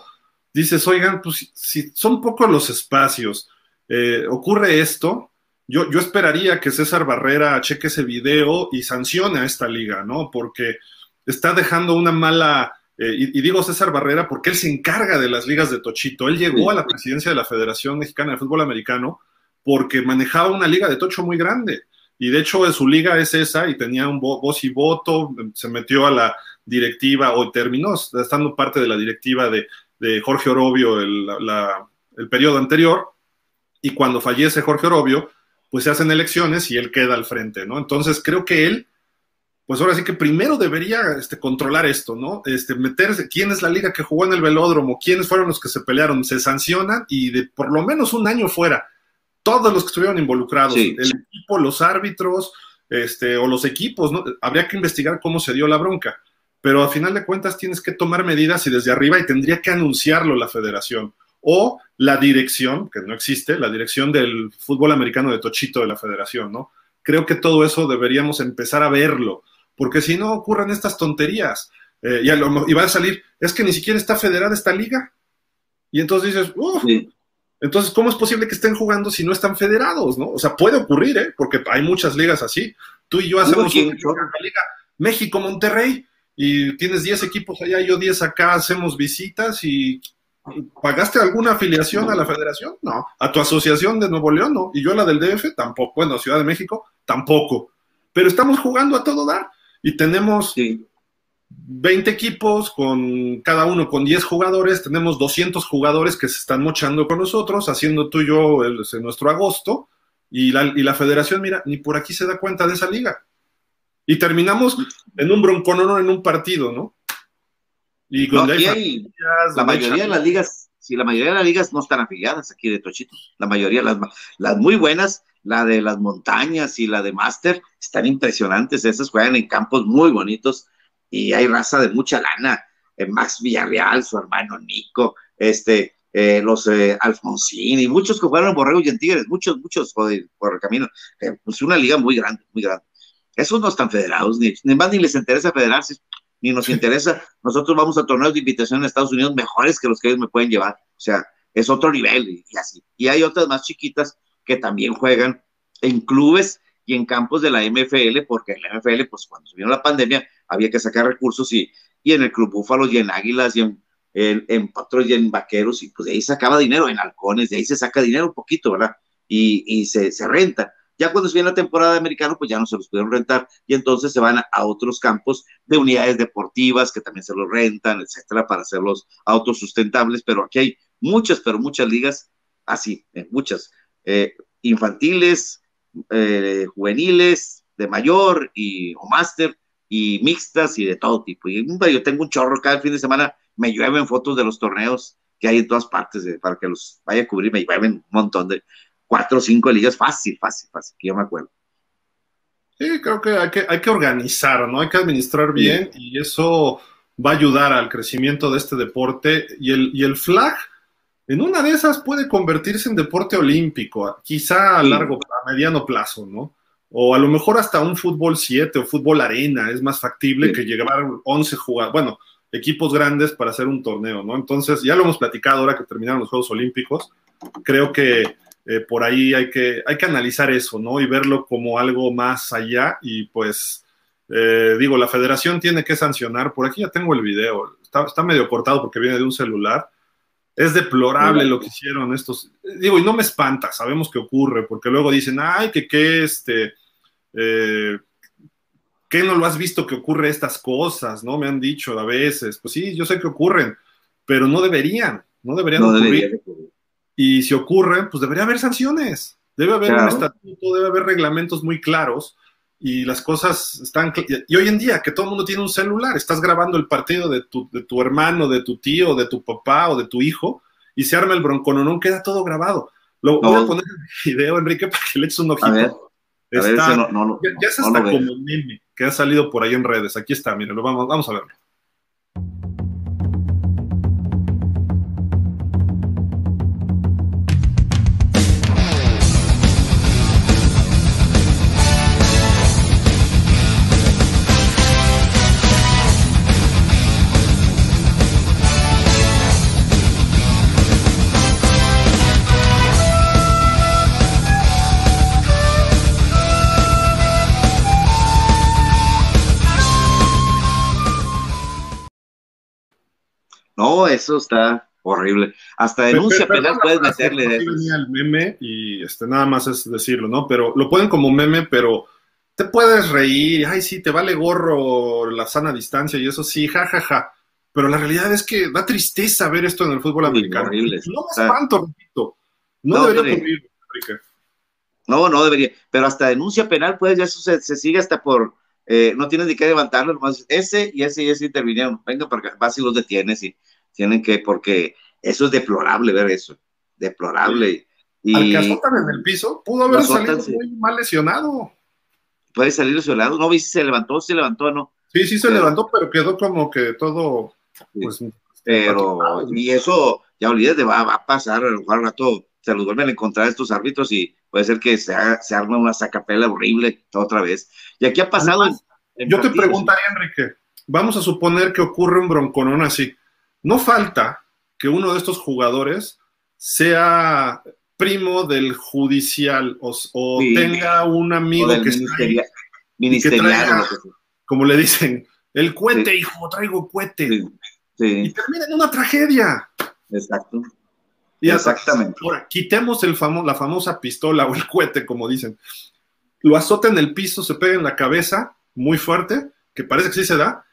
dices, oigan, pues si, son pocos los espacios, eh, ocurre esto, yo, yo esperaría que César Barrera cheque ese video y sancione a esta liga, ¿no? Porque está dejando una mala, eh, y, digo César Barrera porque él se encarga de las ligas de Tochito, él llegó a la presidencia de la Federación Mexicana de Fútbol Americano porque manejaba una liga de Tocho muy grande. Y de hecho su liga es esa y tenía un voz y voto, se metió a la directiva o terminó estando parte de la directiva de Jorge Orobio el, el periodo anterior, y cuando fallece Jorge Orobio, pues se hacen elecciones y él queda al frente, ¿no? Entonces creo que él, pues ahora sí que primero debería este, controlar esto, ¿no? Este, meterse, quién es la liga que jugó en el velódromo, quiénes fueron los que se pelearon, se sancionan y de por lo menos un año fuera, todos los que estuvieron involucrados, el equipo, los árbitros, este, o los equipos, ¿no? Habría que investigar cómo se dio la bronca pero a final de cuentas tienes que tomar medidas y desde arriba y tendría que anunciarlo la federación o la dirección, que no existe, la dirección del fútbol americano de Tochito de la federación, ¿no? Creo que todo eso deberíamos empezar a verlo, porque si no ocurren estas tonterías eh, y, va a salir, es que ni siquiera está federada esta liga. Y entonces dices, uff, entonces, ¿cómo es posible que estén jugando si no están federados, no? O sea, puede ocurrir, ¿eh? Porque hay muchas ligas así. Tú y yo hacemos una liga México-Monterrey, y tienes 10 equipos allá, yo 10 acá, hacemos visitas y ¿Pagaste alguna afiliación a la federación? No. ¿A tu asociación de Nuevo León? No. ¿Y yo la del DF? Tampoco. Bueno, Ciudad de México? Tampoco. Pero estamos jugando a todo dar y tenemos 20 equipos con cada uno con 10 jugadores, tenemos 200 jugadores que se están mochando con nosotros, haciendo tú y yo el, nuestro agosto y la, y la federación, mira, ni por aquí se da cuenta de esa liga. Y terminamos en un bronconón en un partido, ¿no? Y la mayoría de las ligas, sí, la mayoría de las ligas no están afiliadas aquí de Tochito. La mayoría, las, las muy buenas, la de las montañas y la de Master, están impresionantes. Esas juegan en campos muy bonitos y hay raza de mucha lana. Eh, Max Villarreal, su hermano Nico, este, eh, los eh, Alfonsín y muchos que jugaron en Borrego y en Tigres, muchos, muchos por el, camino. Eh, pues una liga muy grande, muy grande. Esos no están federados, ni, ni más ni les interesa federarse, ni nos interesa. Nosotros vamos a torneos de invitación en Estados Unidos mejores que los que ellos me pueden llevar. O sea, es otro nivel y, y así. Y hay otras más chiquitas que también juegan en clubes y en campos de la MFL, porque en la MFL, pues cuando se vino la pandemia, había que sacar recursos y, y en el Club Búfalos y en Águilas y en, en, en y en Vaqueros, y pues de ahí sacaba dinero, en Halcones, de ahí se saca dinero un poquito, ¿verdad? Y, y se, se, renta. Ya cuando se viene la temporada de americano, pues ya no se los pudieron rentar, y entonces se van a, otros campos de unidades deportivas que también se los rentan, etcétera, para hacerlos autosustentables, pero aquí hay muchas, pero muchas ligas así, eh, muchas, eh, infantiles, eh, juveniles, de mayor y o máster, y mixtas y de todo tipo. Y yo tengo un chorro cada fin de semana, me llueven fotos de los torneos que hay en todas partes para que los vaya a cubrir, me llueven un montón de cuatro o cinco ligas, fácil, fácil, fácil, que yo me acuerdo. Sí, creo que hay que, hay que organizar, ¿no? Hay que administrar bien y eso va a ayudar al crecimiento de este deporte. Y el, y el flag, en una de esas puede convertirse en deporte olímpico, quizá a largo, a mediano plazo, ¿no? O a lo mejor hasta un fútbol 7 o fútbol arena es más factible sí. que llegar 11 jugadores, bueno, equipos grandes para hacer un torneo, ¿no? Entonces, ya lo hemos platicado ahora que terminaron los Juegos Olímpicos, creo que eh, por ahí hay que, hay que analizar eso, ¿no? Y verlo como algo más allá y pues, eh, digo, la federación tiene que sancionar, por aquí ya tengo el video, está, está medio cortado porque viene de un celular, es deplorable lo que hicieron estos. Digo, y no me espanta, sabemos que ocurre, porque luego dicen, ay, que qué, este, eh, ¿qué no lo has visto que ocurre estas cosas? ¿No? Me han dicho a veces, pues sí, yo sé que ocurren, pero no deberían, no deberían no ocurrir. Debería y si ocurren, pues debería haber sanciones, debe haber claro. un estatuto, debe haber reglamentos muy claros y las cosas están... Y hoy en día, que todo el mundo tiene un celular, estás grabando el partido de tu, de tu hermano, de tu tío, de tu papá o de tu hijo, y se arma el broncononón, queda todo grabado. Lo no. voy a poner en el video, Enrique, para que le eches un ojito. Está, no, no, ya, ya es hasta como meme que ha salido por ahí en redes. Aquí está, miren, lo vamos, vamos a verlo. No, eso está horrible. Hasta denuncia pero, penal puedes meterle de eso. el meme y este, nada más es decirlo, ¿no? Pero lo ponen como meme, pero te puedes reír, ay, sí, te vale gorro la sana distancia y eso sí, jajaja. Ja, ja. Pero la realidad es que da tristeza ver esto en el fútbol americano. Horrible. No me espanto, repito. No, no debería ocurrir. No, no debería. Pero hasta denuncia penal, pues ya eso se, se sigue hasta por. Eh, no tienes ni que levantarlo, nomás ese y ese y ese intervinieron. Venga, porque vas y los detienes y tienen que, porque eso es deplorable ver eso, deplorable. Y, Al que azotan en el piso, pudo haber salido sí. muy mal lesionado. Puede salir lesionado, no vi si se levantó, se levantó no. Sí, sí se pero, levantó, pero quedó como que todo, pues, pero, y eso, ya olvídate, va, va a pasar, a lo mejor rato se los vuelven a encontrar estos árbitros y puede ser que se, haga, se arme una sacapela horrible otra vez. Y aquí ha pasado. Además, en, en yo partidos, te preguntaría, Enrique, vamos a suponer que ocurre un bronconón así. No falta que uno de estos jugadores sea primo del judicial o, o sí, tenga un amigo que ministeria, está ahí, ministerial, traiga, como le dicen, el cohete, sí. hijo, traigo cohete. Y termina en una tragedia. Exacto. Y Exactamente. Hasta, ahora, quitemos el famo la famosa pistola o el cohete, como dicen. Lo azota en el piso, se pega en la cabeza, muy fuerte, que parece que sí se da,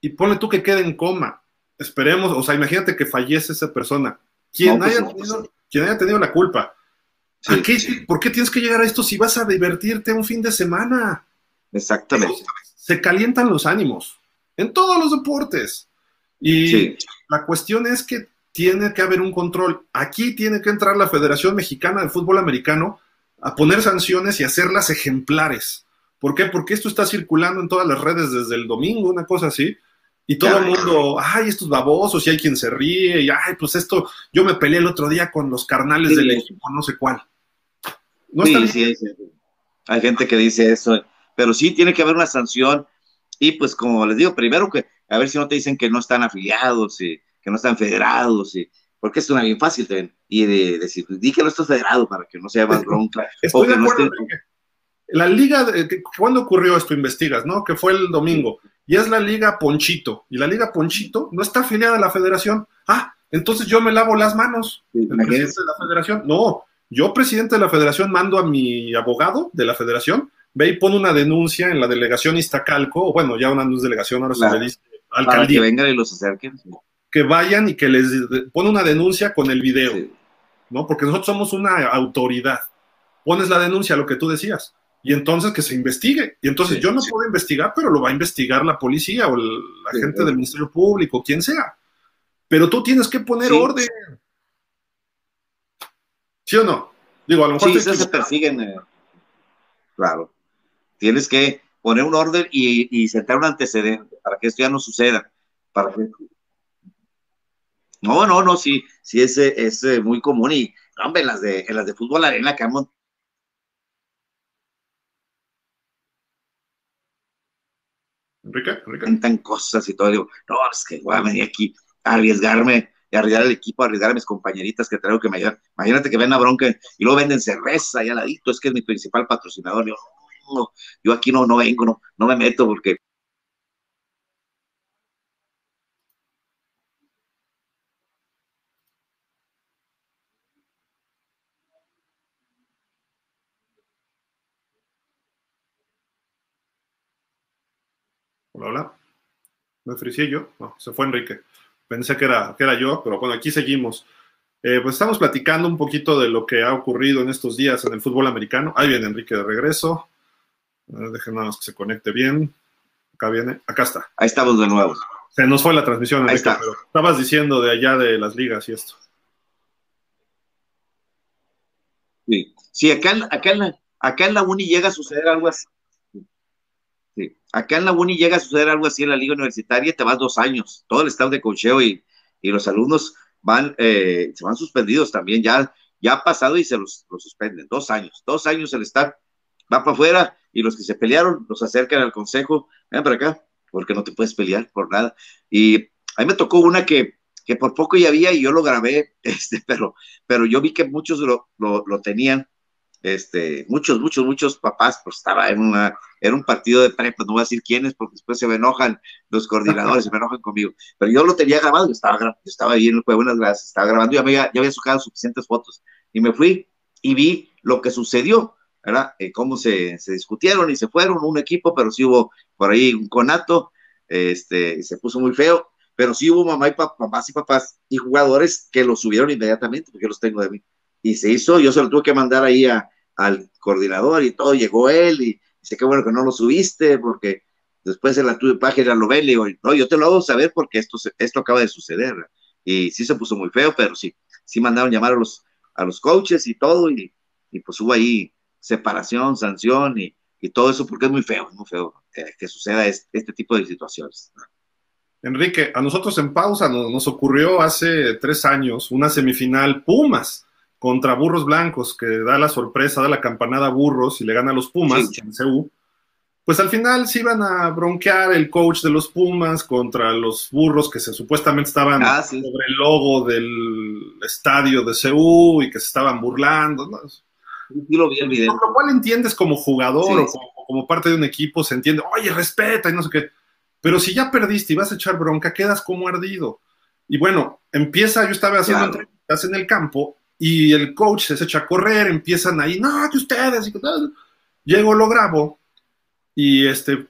y ponle tú que quede en coma esperemos, o sea, imagínate que fallece esa persona. Quien, no, pues haya, no, tenido, pues, quien haya tenido la culpa. Sí, qué, sí. ¿Por qué tienes que llegar a esto si vas a divertirte un fin de semana? Exactamente. Se calientan los ánimos en todos los deportes. Y sí. la cuestión es que tiene que haber un control. Aquí tiene que entrar la Federación Mexicana de Fútbol Americano a poner sanciones y hacerlas ejemplares. ¿Por qué? Porque esto está circulando en todas las redes desde el domingo, una cosa así, y todo el mundo, ay, estos babosos, y hay quien se ríe, y ay, pues esto, yo me peleé el otro día con los carnales del equipo, no sé cuál. No sí, sí, hay gente que dice eso, pero sí tiene que haber una sanción, y pues como les digo, primero que, a ver si no te dicen que no están afiliados, y que no están federados, y, porque es una bien fácil y de, decir, di que no estás federado para que no sea más bronca. Estoy de acuerdo, La liga, de, ¿cuándo ocurrió esto? Investigas, ¿no? Que fue el domingo. Y es la liga Ponchito. Y la liga Ponchito no está afiliada a la federación. Ah, entonces yo me lavo las manos. el presidente de la federación. No, yo, presidente de la federación, mando a mi abogado de la federación, ve y pone una denuncia en la delegación Iztacalco, o bueno, ya una delegación, ahora se le dice alcaldía. Para que vengan y los acerquen que vayan y que les pone una denuncia con el video, ¿no? Porque nosotros somos una autoridad. Pones la denuncia, lo que tú decías, y entonces que se investigue. Y entonces yo no puedo investigar, pero lo va a investigar la policía o la gente del Ministerio Público, quien sea. Pero tú tienes que poner orden. ¿Sí o no? Digo, a lo mejor. se persiguen. Eh, claro. Tienes que poner un orden y, y sentar un antecedente para que esto ya no suceda. Para que no, no, no, sí, sí es, es eh, muy común y, hombre, en las de, en las de fútbol arena que han Enrique, Enrique. cosas y todo. Digo, no, es que voy a venir aquí a arriesgarme, a arriesgar al equipo, a arriesgar a mis compañeritas que traigo que me ayudan. Imagínate que ven a bronca y luego venden cerveza y al ladito, es que es mi principal patrocinador. Yo, yo aquí no, no vengo, no, no me meto porque Hola, Me ofrecí yo. No, se fue Enrique. Pensé que era, que era yo, pero bueno, aquí seguimos. Eh, pues estamos platicando un poquito de lo que ha ocurrido en estos días en el fútbol americano. Ahí viene Enrique de regreso. Dejen nada más que se conecte bien. Acá viene. Acá está. Ahí estamos de nuevo. Se nos fue la transmisión, Enrique, pero estabas diciendo de allá de las ligas y esto. Sí, sí acá, acá, acá en la uni llega a suceder algo así. Acá en la uni llega a suceder algo así en la liga universitaria, te vas dos años, todo el estado de cocheo y, los alumnos van, eh, se van suspendidos también, ya, ya ha pasado y se los, suspenden, dos años, dos años el staff va para afuera y los que se pelearon los acercan al consejo, ven para acá, porque no te puedes pelear por nada. Y a mí me tocó una que, que por poco ya había y yo lo grabé, este, pero, pero yo vi que muchos lo, lo tenían este, muchos, muchos, muchos papás, pues estaba en, una, en un partido de prepa, no voy a decir quiénes, porque después se me enojan los coordinadores, se me enojan conmigo, pero yo lo tenía grabado, yo estaba, yo estaba ahí en el juego, buenas gracias, estaba grabando, ya, había, ya había sacado suficientes fotos, y me fui y vi lo que sucedió, ¿verdad? Eh, cómo se, se, discutieron y se fueron, un equipo, pero sí hubo por ahí un conato, este, se puso muy feo, pero sí hubo mamá y papá, mamás y papás y jugadores que lo subieron inmediatamente, porque los tengo de mí y se hizo, yo se lo tuve que mandar ahí al coordinador y todo, llegó él y dice, qué bueno que no lo subiste, porque después en la tu página lo ven y digo, no, yo te lo hago saber porque esto, esto acaba de suceder. Y sí se puso muy feo, pero sí, sí mandaron llamar a los, a los coaches y todo, y, y pues hubo ahí separación, sanción y, y, todo eso, porque es muy feo, muy feo que, suceda este, tipo de situaciones. Enrique, a nosotros en pausa nos, nos ocurrió hace tres años una semifinal Pumas contra Burros Blancos, que da la sorpresa, da la campanada a Burros y le gana a los Pumas en CU, pues al final se iban a bronquear el coach de los Pumas contra los Burros que se supuestamente estaban ah, sobre el logo del estadio de CU y que se estaban burlando. ¿no? lo vi el video. Lo cual entiendes como jugador o como, parte de un equipo, se entiende, oye, respeta y no sé qué. Pero si ya perdiste y vas a echar bronca, quedas como ardido. Y bueno, empieza, yo estaba haciendo entrevistas en el campo y el coach se echa a correr, empiezan ahí, no, que ustedes, y llego, lo grabo, y este,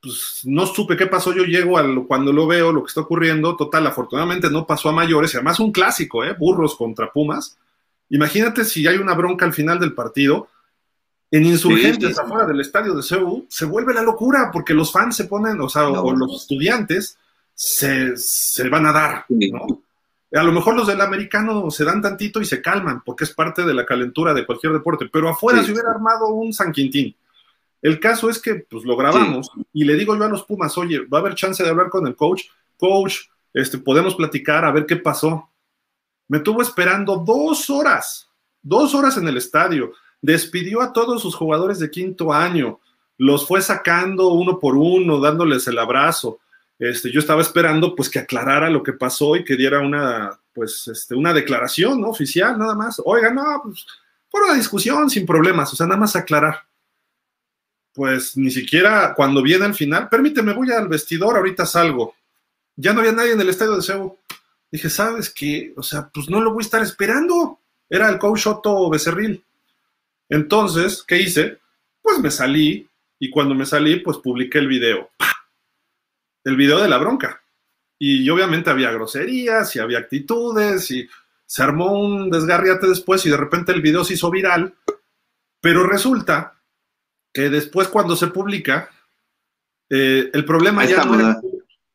pues no supe qué pasó, yo llego al, cuando lo veo, lo que está ocurriendo, total, afortunadamente no pasó a mayores, y además un clásico, ¿eh? Burros contra Pumas. Imagínate si hay una bronca al final del partido, en insurgentes afuera del estadio de CEU, se vuelve la locura, porque los fans se ponen, o sea, o los estudiantes se, se van a dar, ¿no? A lo mejor los del americano se dan tantito y se calman, porque es parte de la calentura de cualquier deporte, pero afuera se hubiera armado un San Quintín. El caso es que pues lo grabamos y le digo yo a los Pumas, oye, va a haber chance de hablar con el coach, coach, este, podemos platicar a ver qué pasó. Me tuvo esperando dos horas, dos horas en el estadio, despidió a todos sus jugadores de quinto año, los fue sacando uno por uno, dándoles el abrazo. Este, yo estaba esperando pues que aclarara lo que pasó y que diera una, pues, este, una declaración oficial, nada más. Oiga, no, pues, por una discusión sin problemas, o sea, nada más aclarar. Pues ni siquiera cuando viene al final, permíteme, voy al vestidor, ahorita salgo. Ya no había nadie en el estadio de Cebu. Dije, ¿sabes qué? O sea, pues no lo voy a estar esperando. Era el coach Otto Becerril. Entonces, ¿qué hice? Pues me salí y cuando me salí, pues publiqué el video el video de la bronca. Y obviamente había groserías y había actitudes y se armó un desgarriate después y de repente el video se hizo viral. Pero resulta que después cuando se publica, eh, el problema ya no era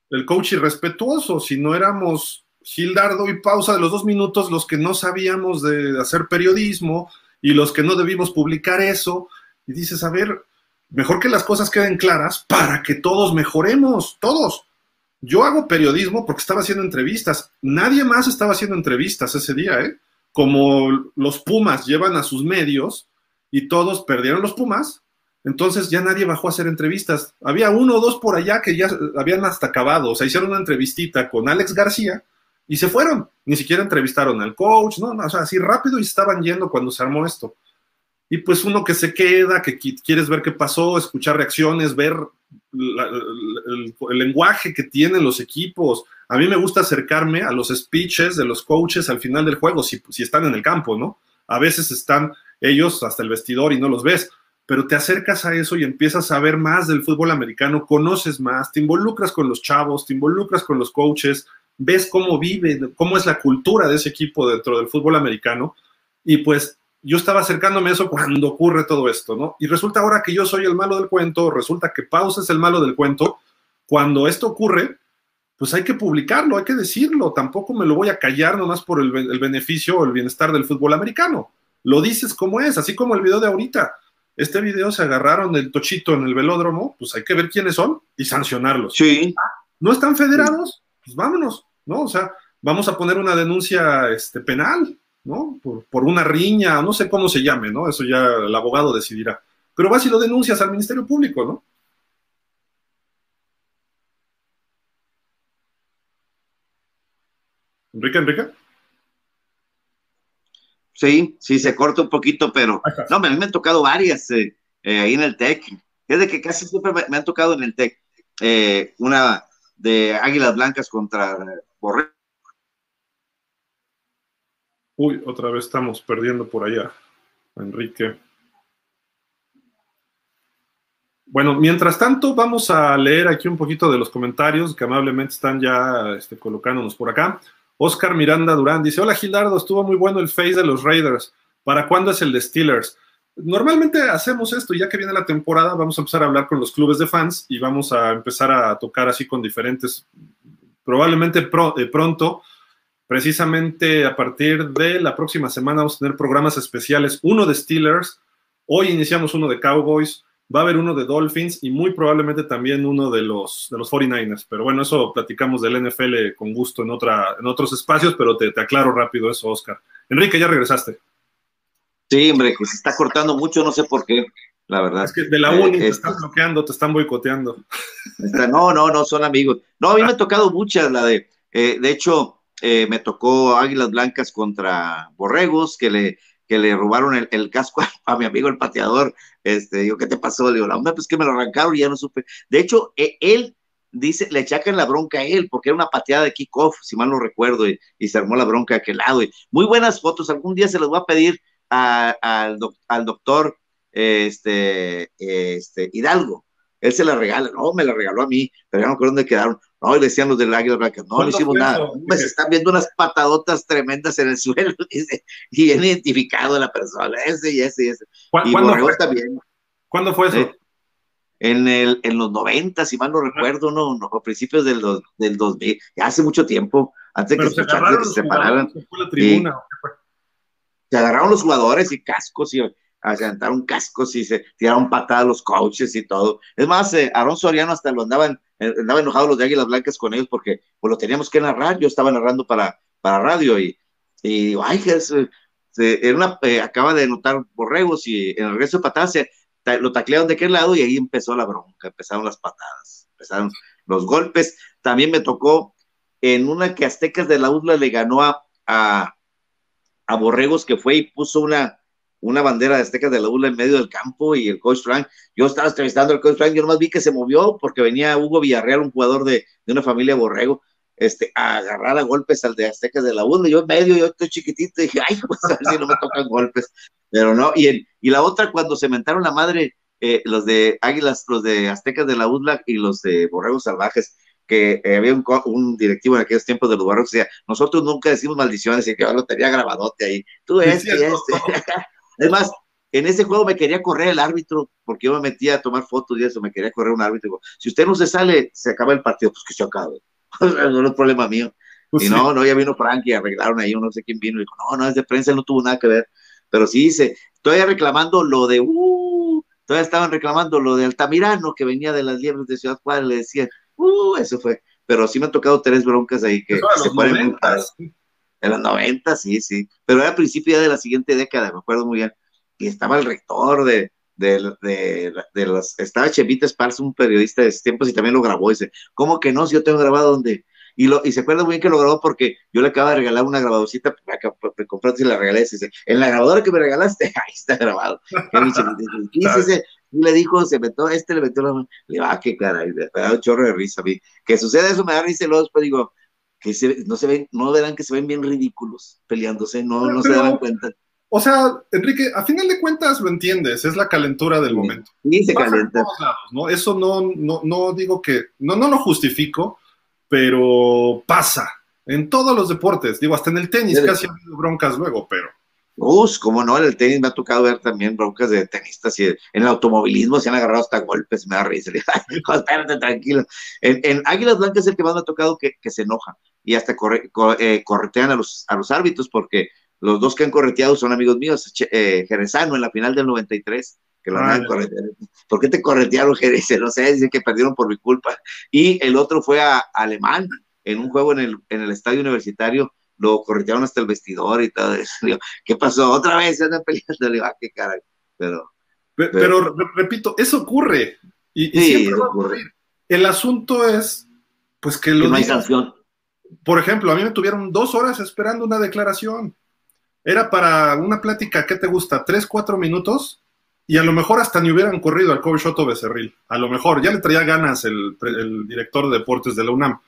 el coach irrespetuoso, sino éramos Gildardo y Pausa de los dos minutos los que no sabíamos de hacer periodismo y los que no debimos publicar eso. Y dices, a ver, mejor que las cosas queden claras para que todos mejoremos, todos. Yo hago periodismo porque estaba haciendo entrevistas. Nadie más estaba haciendo entrevistas ese día, ¿eh? Como los Pumas llevan a sus medios y todos perdieron los Pumas, entonces ya nadie bajó a hacer entrevistas. Había uno o dos por allá que ya habían hasta acabado, o sea, hicieron una entrevistita con Alex García y se fueron. Ni siquiera entrevistaron al coach, no, no o sea, así rápido y estaban yendo cuando se armó esto y pues uno que se queda, que quieres ver qué pasó, escuchar reacciones, ver el, lenguaje que tienen los equipos. A mí me gusta acercarme a los speeches de los coaches al final del juego, si, si están en el campo, ¿no? A veces están ellos hasta el vestidor y no los ves, pero te acercas a eso y empiezas a ver más del fútbol americano, conoces más, te involucras con los chavos, te involucras con los coaches, ves cómo vive, cómo es la cultura de ese equipo dentro del fútbol americano y pues yo estaba acercándome a eso cuando ocurre todo esto, ¿no? Y resulta ahora que yo soy el malo del cuento, resulta que Pausa es el malo del cuento. Cuando esto ocurre, pues hay que publicarlo, hay que decirlo. Tampoco me lo voy a callar nomás por el, beneficio o el bienestar del fútbol americano. Lo dices como es, así como el video de ahorita. Este video se agarraron del tochito en el velódromo, pues hay que ver quiénes son y sancionarlos. Sí. ¿No están federados? Pues vámonos, ¿no? O sea, vamos a poner una denuncia este, penal, ¿no? Por, una riña, no sé cómo se llame, ¿no? Eso ya el abogado decidirá. Pero vas y lo denuncias al Ministerio Público, ¿no? Enrique, Enrique. Sí, sí, se corta un poquito, pero no, me, me han tocado varias eh, eh, ahí en el TEC. Es de que casi siempre me, han tocado en el TEC. Eh, una de Águilas Blancas contra Borrego Uy, otra vez estamos perdiendo por allá, Enrique. Bueno, mientras tanto, vamos a leer aquí un poquito de los comentarios que amablemente están ya este, colocándonos por acá. Oscar Miranda Durán dice: Hola Gilardo, estuvo muy bueno el face de los Raiders. ¿Para cuándo es el de Steelers? Normalmente hacemos esto, ya que viene la temporada, vamos a empezar a hablar con los clubes de fans y vamos a empezar a tocar así con diferentes, probablemente eh, pronto Precisamente a partir de la próxima semana vamos a tener programas especiales, uno de Steelers, hoy iniciamos uno de Cowboys, va a haber uno de Dolphins y muy probablemente también uno de los, de los 49ers. Pero bueno, eso platicamos del NFL con gusto en, otra, en otros espacios, pero te, aclaro rápido eso, Oscar. Enrique, ya regresaste. Sí, hombre, que se está cortando mucho, no sé por qué, la verdad. Es que de la eh, uni te están bloqueando, te están boicoteando. no, no, no, son amigos. No, a mí me ha tocado muchas, la de, eh, de hecho, eh, me tocó Águilas Blancas contra Borregos, que le, que le robaron el, casco a, mi amigo el pateador. Este, digo, ¿qué te pasó? Le digo, la onda, pues que me lo arrancaron y ya no supe. De hecho, e, él dice, le echacan la bronca a él, porque era una pateada de kickoff, si mal no recuerdo, y, se armó la bronca a aquel lado. Y muy buenas fotos, algún día se las voy a pedir al, doctor este, este, Hidalgo. Él se la regala, no, me la regaló a mí, pero ya no recuerdo dónde quedaron. No, y decían los del Águila Blanca, no, no hicimos nada. Se están viendo unas patadotas tremendas en el suelo, dice, y bien identificado la persona, ese y ese y ese. y ¿Cuándo fue? También. ¿Cuándo fue eso? Eh, en, en los 90, si mal no recuerdo, no, no, a principios del, del 2000, ya hace mucho tiempo, antes de que, se, separaran. Se, agarraron los jugadores y cascos y se aventaron cascos y se tiraron patadas a los coaches y todo. Es más, eh, Soriano hasta lo andaban, eh, andaba enojado los de Águilas Blancas con ellos porque pues lo teníamos que narrar, yo estaba narrando para, para radio y, y ay, se, era una, eh, acaba de notar borregos y en el resto de patadas lo taclearon de aquel lado y ahí empezó la bronca, empezaron las patadas, empezaron los golpes. También me tocó en una que Aztecas de la UDLA le ganó a, a, a Borregos que fue y puso una, una bandera de Aztecas de la ULA en medio del campo y el coach Frank, yo estaba entrevistando al coach Frank, yo nomás vi que se movió porque venía Hugo Villarreal, un jugador de, de una familia borrego, este, a agarrar a golpes al de Aztecas de la ULA, yo en medio, yo estoy chiquitito, y dije, ay, pues a ver si no me tocan golpes, pero no, y, y la otra cuando se mentaron la madre, eh, los de Águilas, los de Aztecas de la UDLA y los de Borregos Salvajes, que eh, había un, un, directivo en aquellos tiempos de los Borregos que decía, nosotros nunca decimos maldiciones, y que yo lo tenía grabadote ahí, tú este, este. Es más, en ese juego me quería correr el árbitro, porque yo me metía a tomar fotos y eso, me quería correr un árbitro. Si usted no se sale, se acaba el partido, pues que se acabe. no es problema mío. Pues y no, no, ya vino Frank y arreglaron ahí, no sé quién vino, y dijo, no, no, es de prensa, no tuvo nada que ver. Pero sí dice, todavía reclamando lo de, uh, todavía estaban reclamando lo de Altamirano, que venía de las liebres de Ciudad Juárez, le decían, uh, eso fue. Pero sí me han tocado tres broncas ahí que se pueden en los 90, sí, sí. Pero era a principio ya de la siguiente década, me acuerdo muy bien. Y estaba el rector de, de, de, de los. Estaba Chevita Esparza, un periodista de ese tiempos, y también lo grabó. Y dice, ¿cómo que no? Si yo tengo grabado donde. Y, lo, y se acuerda muy bien que lo grabó porque yo le acabo de regalar una grabadorcita, me compraste y la regalé. Dice, en la grabadora que me regalaste, ahí está grabado. y le dijo, se metió, este le metió la mano. Le digo, ah, qué cara, me da un chorro de risa a mí. Que sucede eso, me da risa y luego después digo, que se, no se ven, no verán que se ven bien ridículos peleándose, no, no se dan cuenta. O sea, Enrique, a final de cuentas lo entiendes, es la calentura del momento. Sí, se calienta. ¿no? Eso no, no, no digo que, no, no lo justifico, pero pasa en todos los deportes, digo, hasta en el tenis casi ha habido broncas luego, pero. Uf, como no, en el tenis me ha tocado ver también broncas de tenistas y en el automovilismo se han agarrado hasta golpes, me da risa. Espérate, tranquilo. En, en, Águilas Blancas es el que más me ha tocado que, que se enoja y hasta corre, eh, corretean a los, a los árbitros porque los dos que han correteado son amigos míos, eh, Jerezano en la final del 93, que lo han correteado. ¿Por qué te corretearon, Jerez? No sé, dicen que perdieron por mi culpa. Y el otro fue a, Alemán, en un juego en el, en el estadio universitario, lo corretearon hasta el vestidor y todo eso. ¿Qué pasó? Otra vez se andan peleando. Le ah, qué caray. Pero, pero, repito, eso ocurre. Y, sí, siempre ocurre. El asunto es, pues que lo. no hay sanción. Por ejemplo, a mí me tuvieron dos horas esperando una declaración. Era para una plática, ¿qué te gusta? ¿Tres, cuatro minutos? Y a lo mejor hasta ni hubieran corrido al coach Otto Becerril. A lo mejor, ya le traía ganas el, el director de deportes de la UNAM.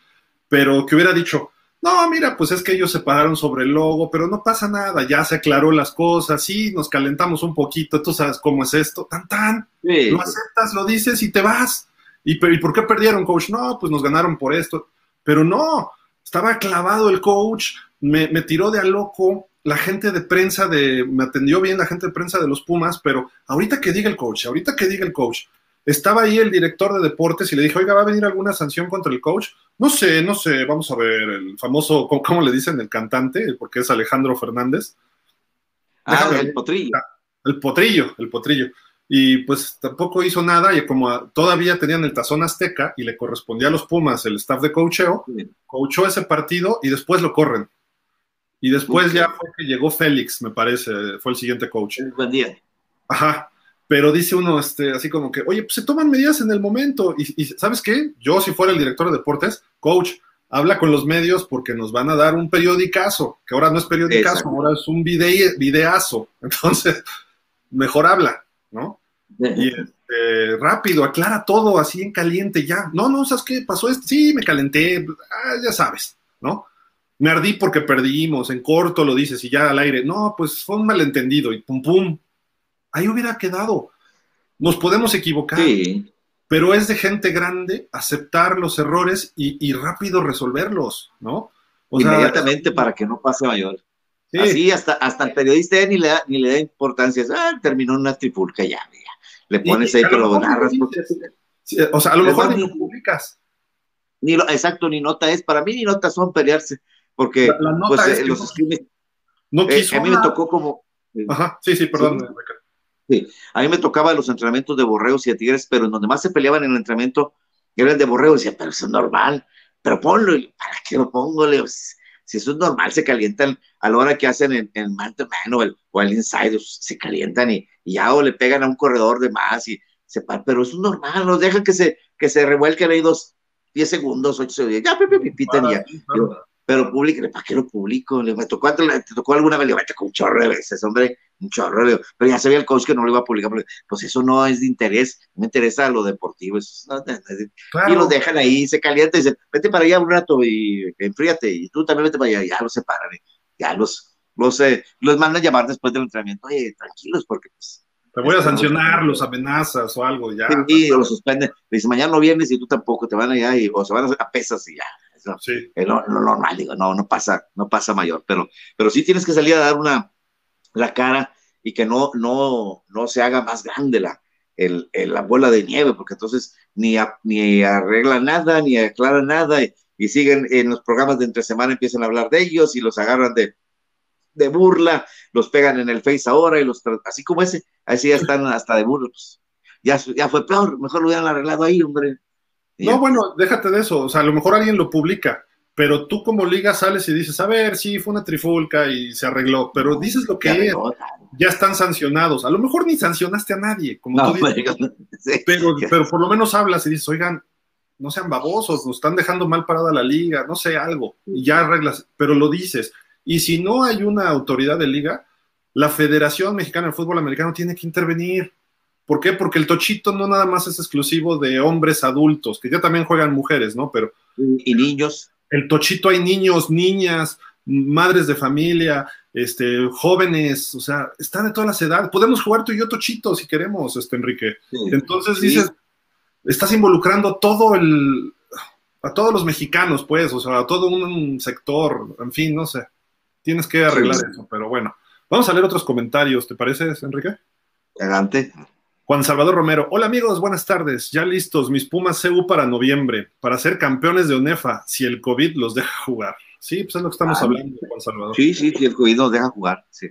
Pero que hubiera dicho, no, mira, pues es que ellos se pararon sobre el logo, pero no pasa nada, ya se aclaró las cosas, sí, nos calentamos un poquito, tú sabes cómo es esto, tan tan, lo aceptas, lo dices y te vas. ¿Y, ¿Y por qué perdieron, coach? No, pues nos ganaron por esto, pero no, estaba clavado el coach, me, me tiró de a loco, la gente de prensa de, me atendió bien la gente de prensa de los Pumas, pero ahorita que diga el coach, ahorita que diga el coach, estaba ahí el director de deportes y le dije, oiga, ¿va a venir alguna sanción contra el coach? No sé, no sé, vamos a ver, el famoso, ¿cómo, le dicen? El cantante, porque es Alejandro Fernández. Ah, el potrillo. El potrillo, el potrillo. Y pues tampoco hizo nada y como todavía tenían el tazón azteca y le correspondía a los Pumas el staff de coacheo, coachó ese partido y después lo corren. Y después ya fue que llegó Félix, me parece, fue el siguiente coach. Buen día. Ajá, pero dice uno este, así como que, oye, pues se toman medidas en el momento. Y, ¿sabes qué? Yo, si fuera el director de deportes, coach, habla con los medios porque nos van a dar un periodicazo, que ahora no es periodicazo, ahora es un videazo. Entonces, mejor habla, ¿no? Y este, rápido, aclara todo así en caliente, ya. No, no, ¿sabes qué? Pasó esto. Sí, me calenté, ah, ya sabes, ¿no? Me ardí porque perdimos, en corto lo dices y ya al aire. No, pues fue un malentendido y pum, pum, ahí hubiera quedado. Nos podemos equivocar, pero es de gente grande aceptar los errores y, rápido resolverlos, ¿no? Inmediatamente para que no pase mayor. Así hasta, hasta el periodista ni le da, ni le da importancia. Ah, terminó una tripulca ya, ya. Le pones ahí que lo narras. o sea, a lo mejor ni lo publicas. Ni lo, exacto, ni nota es. Para mí ni notas son pelearse. porque pues, los no quiso a mí me tocó como... Ajá, sí, sí, perdón. Sí, a mí me tocaba los entrenamientos de borreos y de tigres, pero en donde más se peleaban en el entrenamiento era el de borreos. Decía, pero eso es normal, pero ponlo, ¿para qué lo pongo? si eso es normal, se calientan a la hora que hacen en, en man to man o el, o el inside, se calientan y, ya o le pegan a un corredor de más y se pero eso es normal, nos dejan que se, que se revuelquen ahí dos, diez segundos, ocho segundos, ya, pipitan ya pero publique, ¿para qué lo publico? Le, tocó, te tocó alguna vez, le con un chorro de veces, hombre, un chorro, de, pero ya sabía el coach que no lo iba a publicar, porque, pues eso no es de interés, me interesa lo deportivo, eso, y lo dejan ahí, se calienta y dicen, vete para allá un rato y enfríate, y tú también vete para allá, ya los separan, ya los, los, eh, los mandan a llamar después del entrenamiento, oye, tranquilos, porque pues... Te voy a sancionar, los amenazas o algo, ya. Sí, o los suspenden. Dice, mañana no vienes y tú tampoco, te van allá y, o se van a pesas y ya sí. lo, normal, digo, no, no pasa, no pasa mayor, pero, pero sí tienes que salir a dar una, la cara y que no, no, no se haga más grande la, el, la bola de nieve, porque entonces ni, ni arregla nada, ni aclara nada, y, siguen en los programas de entre semana, empiezan a hablar de ellos y los agarran de, de burla, los pegan en el face ahora y los así como ese, así ya están hasta de burla, pues, ya, ya fue peor, mejor lo hubieran arreglado ahí, hombre. No, bueno, déjate de eso. O sea, a lo mejor alguien lo publica, pero tú como liga sales y dices, a ver, sí, fue una trifulca y se arregló, pero dices lo que es. Ya están sancionados. A lo mejor ni sancionaste a nadie, como tú dices. Pero, pero por lo menos hablas y dices, oigan, no sean babosos, nos están dejando mal parada la liga, no sé, algo. Y ya arreglas, pero lo dices. Y si no hay una autoridad de liga, la Federación Mexicana de Fútbol Americano tiene que intervenir. ¿Por qué? Porque el tochito no nada más es exclusivo de hombres adultos, que ya también juegan mujeres, ¿no? Pero. Y niños. El tochito hay niños, niñas, madres de familia, este, jóvenes, o sea, están de todas las edades. Podemos jugar tú y yo tochito si queremos, este, Enrique. Entonces dices, estás involucrando todo el. a todos los mexicanos, pues, o sea, a todo un sector, en fin, no sé. Tienes que arreglar eso, pero bueno. Vamos a leer otros comentarios, ¿te parece, Enrique? Adelante. Juan Salvador Romero, hola amigos, buenas tardes. Ya listos mis Pumas CU para noviembre, para ser campeones de UNEFA, si el COVID los deja jugar. Sí, pues es lo que estamos ah, hablando, Juan Salvador. Sí, sí, si el COVID nos deja jugar, sí.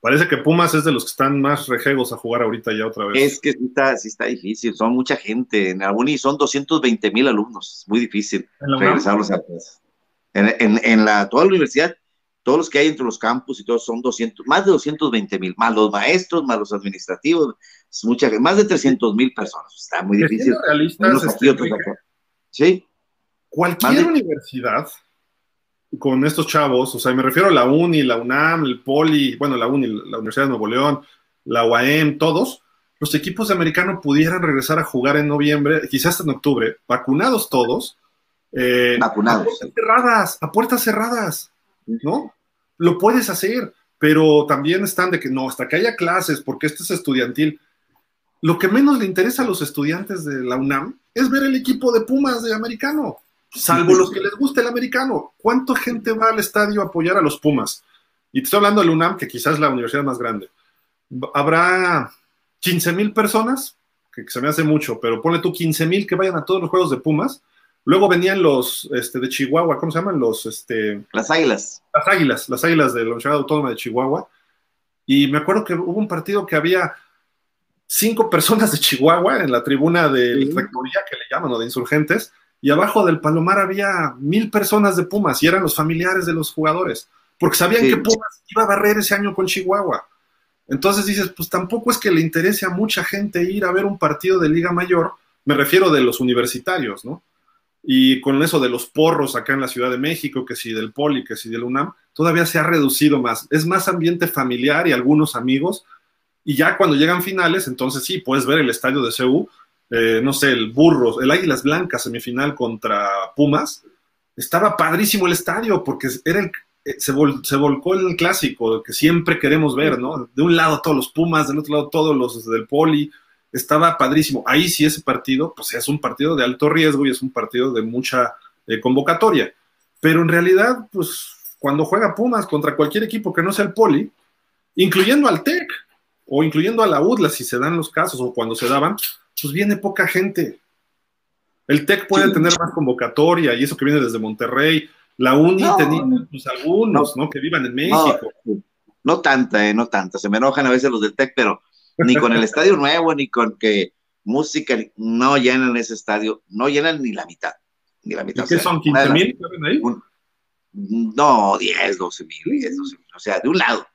Parece que Pumas es de los que están más rejegos a jugar ahorita ya otra vez. Es que sí está, sí está difícil, son mucha gente. En y son 220 mil alumnos, es muy difícil regresarlos a en, en, en la, toda la universidad todos los que hay entre los campus y todos son 200, más de 220 mil, más los maestros, más los administrativos, mucha, más de 300 mil personas. Está muy difícil. Este, sí. Cualquier universidad con estos chavos, o sea, me refiero a la UNI, la UNAM, el POLI, bueno, la UNI, la Universidad de Nuevo León, la UAM, todos, los equipos de americano pudieran regresar a jugar en noviembre, quizás en octubre, vacunados todos. Eh, vacunados. A puertas cerradas, a puertas cerradas. ¿No? Lo puedes hacer, pero también están de que no, hasta que haya clases, porque esto es estudiantil. Lo que menos le interesa a los estudiantes de la UNAM es ver el equipo de Pumas de americano, salvo los que les guste el americano. ¿Cuánta gente va al estadio a apoyar a los Pumas? Y te estoy hablando de la UNAM, que quizás es la universidad más grande. Habrá 15 mil personas, que se me hace mucho, pero pone tú 15 mil que vayan a todos los juegos de Pumas Luego venían los este, de Chihuahua, ¿cómo se llaman? Los, este, las águilas. Las águilas, las águilas de la Universidad Autónoma de Chihuahua. Y me acuerdo que hubo un partido que había cinco personas de Chihuahua en la tribuna de rectoría, que le llaman, o de insurgentes, y abajo del Palomar había mil personas de Pumas, y eran los familiares de los jugadores, porque sabían que Pumas iba a barrer ese año con Chihuahua. Entonces dices, pues tampoco es que le interese a mucha gente ir a ver un partido de Liga Mayor, me refiero de los universitarios, ¿no? Y con eso de los porros acá en la Ciudad de México, que si del Poli, que si del UNAM, todavía se ha reducido más. Es más ambiente familiar y algunos amigos. Y ya cuando llegan finales, entonces sí, puedes ver el estadio de CEU, eh, no sé, el Burros, el Águilas Blancas semifinal contra Pumas. Estaba padrísimo el estadio porque era el, eh, se, se, volcó el clásico que siempre queremos ver, ¿no? De un lado todos los Pumas, del otro lado todos los del Poli estaba padrísimo. Ahí sí ese partido, pues es un partido de alto riesgo y es un partido de mucha eh, convocatoria. Pero en realidad, pues cuando juega Pumas contra cualquier equipo que no sea el Poli, incluyendo al TEC o incluyendo a la UDLA, si se dan los casos o cuando se daban, pues viene poca gente. El TEC puede tener más convocatoria y eso que viene desde Monterrey, La UNI tenía pues, algunos, no, Que vivan en México. No, tanta, eh, no tanta. Se me enojan a veces los del TEC, pero ni con el estadio nuevo, ni con que música, no llenan ese estadio, no llenan ni la mitad. Ni la mitad. ¿Qué son? ¿15 mil? no, 10, 12 mil, 10, 12 mil. O sea, de un lado.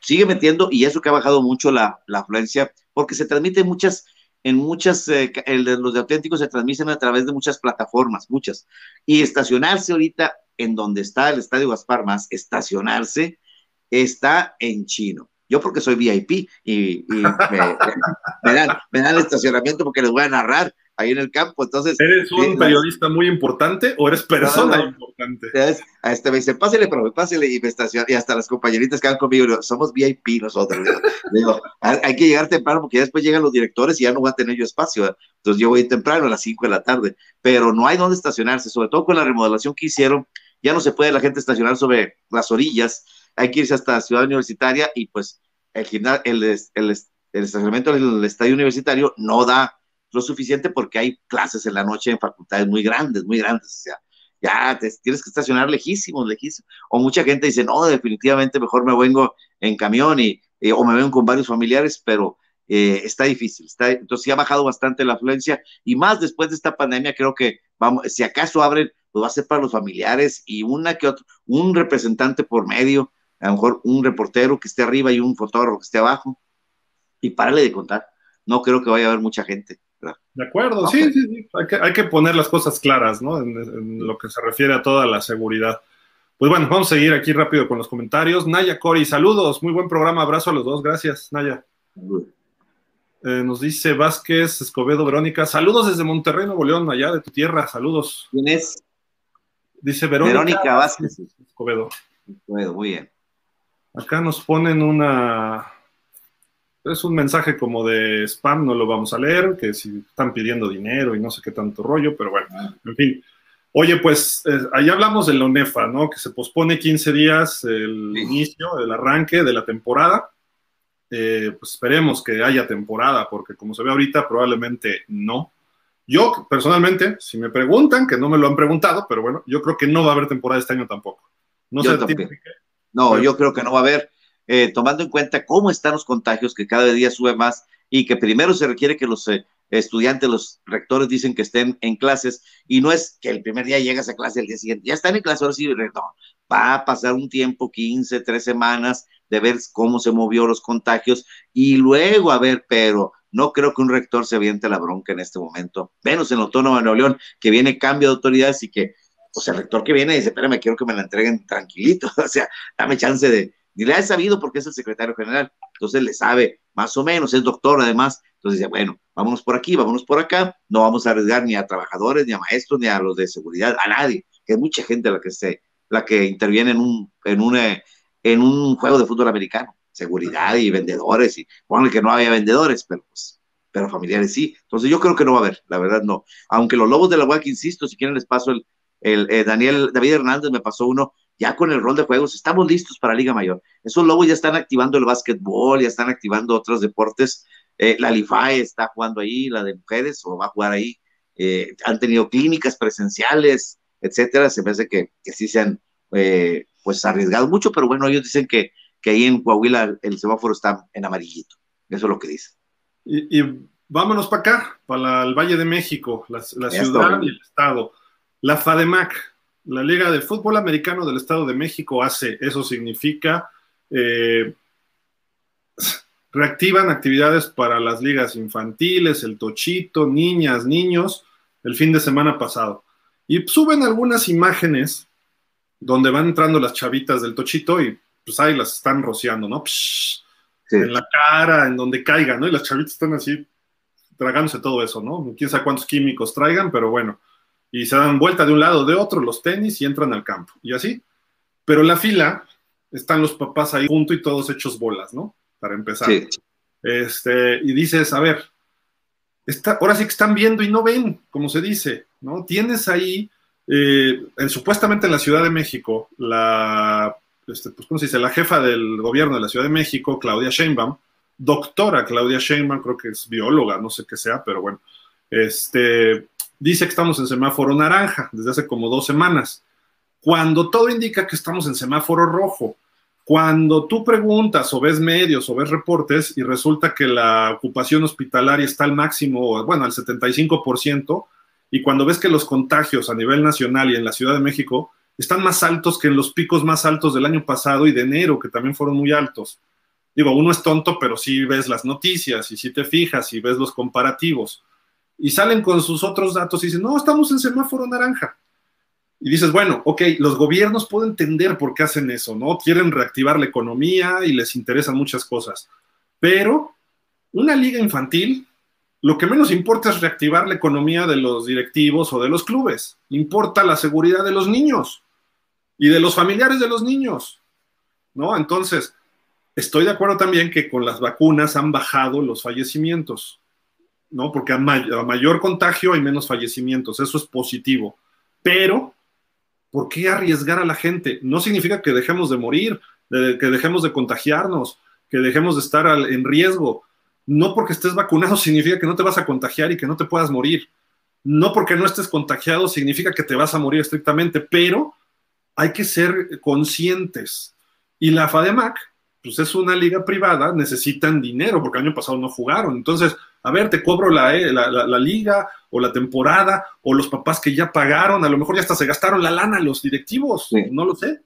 sigue metiendo, y eso que ha bajado mucho la, la afluencia, porque se transmite muchas en muchas, eh, los de auténticos se transmiten a través de muchas plataformas, muchas. Y estacionarse ahorita en donde está el Estadio Gaspar Más, estacionarse está en chino. Yo porque soy VIP y, me, dan, me dan el estacionamiento porque les voy a narrar ahí en el campo. Entonces, ¿Eres un periodista muy importante o eres persona importante? A este me dice, pásele, pero pásele y me estaciona. Y hasta las compañeritas que van conmigo, somos VIP nosotros. digo, hay que llegar temprano porque después llegan los directores y ya no voy a tener yo espacio. Entonces yo voy temprano a las 5 de la tarde, pero no hay dónde estacionarse, sobre todo con la remodelación que hicieron. Ya no se puede la gente estacionar sobre las orillas, hay que irse hasta la Ciudad Universitaria y pues el, el, el, el estacionamiento del estadio universitario no da lo suficiente porque hay clases en la noche en facultades muy grandes, muy grandes. O sea, ya te, tienes que estacionar lejísimos, lejísimos. O mucha gente dice, no, definitivamente mejor me vengo en camión y, o me vengo con varios familiares, pero eh, está difícil. Está, entonces sí ha bajado bastante la afluencia y más después de esta pandemia creo que vamos, si acaso abren, pues va a ser para los familiares y una que otro, un representante por medio, a lo mejor un reportero que esté arriba y un fotógrafo que esté abajo y párale de contar. No creo que vaya a haber mucha gente. De acuerdo, sí, sí, sí. Hay que, poner las cosas claras, ¿no? En, lo que se refiere a toda la seguridad. Pues bueno, vamos a seguir aquí rápido con los comentarios. Naya Cori, saludos, muy buen programa, abrazo a los dos, gracias, Naya. Eh, nos dice Vázquez Escobedo Verónica, saludos desde Monterrey, Nuevo León, allá de tu tierra, saludos. ¿Quién es? Dice Verónica, Verónica Vázquez Escobedo. Escobedo, muy bien. Acá nos ponen una, es un mensaje como de spam, no lo vamos a leer, que si están pidiendo dinero y no sé qué tanto rollo, pero bueno, en fin. Oye, pues eh, ahí hablamos de la ONEFA, ¿no? Que se pospone 15 días el inicio, el arranque de la temporada. Eh, pues esperemos que haya temporada, porque como se ve ahorita, probablemente no. Yo, personalmente, si me preguntan, que no me lo han preguntado, pero bueno, yo creo que no va a haber temporada este año tampoco. No sé, No, yo creo que no va a haber eh, tomando en cuenta cómo están los contagios, que cada día sube más y que primero se requiere que los eh, estudiantes, los rectores dicen que estén en clases y no es que el primer día llegas a clase el día siguiente, ya están en clase, ahora sí, no, va a pasar un tiempo, 15, 3 semanas, de ver cómo se movió los contagios y luego a ver, pero no creo que un rector se aviente la bronca en este momento, menos en el Autónomo de Nuevo León, que viene cambio de autoridades y que, sea, el rector que viene dice, espérame, quiero que me la entreguen tranquilito, o sea, dame chance de, ni le ha sabido porque es el secretario general, entonces le sabe más o menos, es doctor además, entonces dice, bueno, vámonos por aquí, vámonos por acá, no vamos a arriesgar ni a trabajadores, ni a maestros, ni a los de seguridad, a nadie, que es mucha gente la que se, la que interviene en un, en un, en un juego de fútbol americano, seguridad y vendedores, y ponle que no había vendedores, pero pues, pero familiares sí, entonces yo creo que no va a haber, la verdad no, aunque los lobos de la UAC, insisto, si quieren les paso el, el eh, Daniel, David Hernández me pasó uno, ya con el rol de juegos, estamos listos para Liga Mayor. Esos lobos ya están activando el básquetbol, ya están activando otros deportes. Eh, la LIFAE está jugando ahí, la de mujeres, o va a jugar ahí. Eh, han tenido clínicas presenciales, etcétera. Se me hace que, que sí se han eh, pues arriesgado mucho, pero bueno, ellos dicen que, que ahí en Coahuila el semáforo está en amarillito. Eso es lo que dicen. Y, vámonos para acá, para el Valle de México, la, la ciudad y el estado. La FADEMAC, la Liga de Fútbol Americano del Estado de México hace. Eso significa eh, reactivan actividades para las ligas infantiles, el tochito, niñas, niños, el fin de semana pasado. Y suben algunas imágenes donde van entrando las chavitas del tochito y pues ahí las están rociando, ¿no? En la cara, en donde caigan, ¿no? Y las chavitas están así tragándose todo eso, ¿no? Quién sabe cuántos químicos traigan, pero bueno y se dan vuelta de un lado o de otro los tenis y entran al campo y así. Pero la fila están los papás ahí junto y todos hechos bolas, ¿no? Para empezar. Este, y dices, a ver, está, ahora sí que están viendo y no ven, como se dice, ¿no? Tienes ahí, eh, supuestamente en la Ciudad de México, la, este, pues, ¿cómo se dice? La jefa del gobierno de la Ciudad de México, Claudia Sheinbaum, doctora Claudia Sheinbaum, creo que es bióloga, no sé qué sea, pero bueno, este, dice que estamos en semáforo naranja desde hace como dos semanas. cuando todo indica que estamos en semáforo rojo. Cuando tú preguntas o ves medios o ves reportes y resulta que la ocupación hospitalaria está al máximo, bueno, al 75%, y cuando ves que los contagios a nivel nacional y en la Ciudad de México están más altos que en los picos más altos del año pasado y de enero, que también fueron muy altos. Digo, uno es tonto, pero sí ves las noticias y sí te fijas y ves los comparativos. Y salen con sus otros datos y dicen, no, estamos en semáforo naranja. Y dices, bueno, ok, los gobiernos pueden entender por qué hacen eso, ¿no? Quieren reactivar la economía y les interesan muchas cosas. Pero una liga infantil, lo que menos importa es reactivar la economía de los directivos o de los clubes. Importa la seguridad de los niños y de los familiares de los niños, ¿no? Entonces, estoy de acuerdo también que con las vacunas han bajado los fallecimientos, ¿no? Porque a, mayor contagio hay menos fallecimientos, eso es positivo. Pero ¿por qué arriesgar a la gente? No significa que dejemos de morir, que dejemos de contagiarnos, que dejemos de estar en riesgo. No porque estés vacunado significa que no te vas a contagiar y que no te puedas morir. No porque no estés contagiado significa que te vas a morir estrictamente, pero hay que ser conscientes. Y la FADEMAC, pues es una liga privada, necesitan dinero porque el año pasado no jugaron. Entonces, a ver, te cobro la, eh, la, liga o la temporada o los papás que ya pagaron, a lo mejor ya hasta se gastaron la lana los directivos, no lo sé,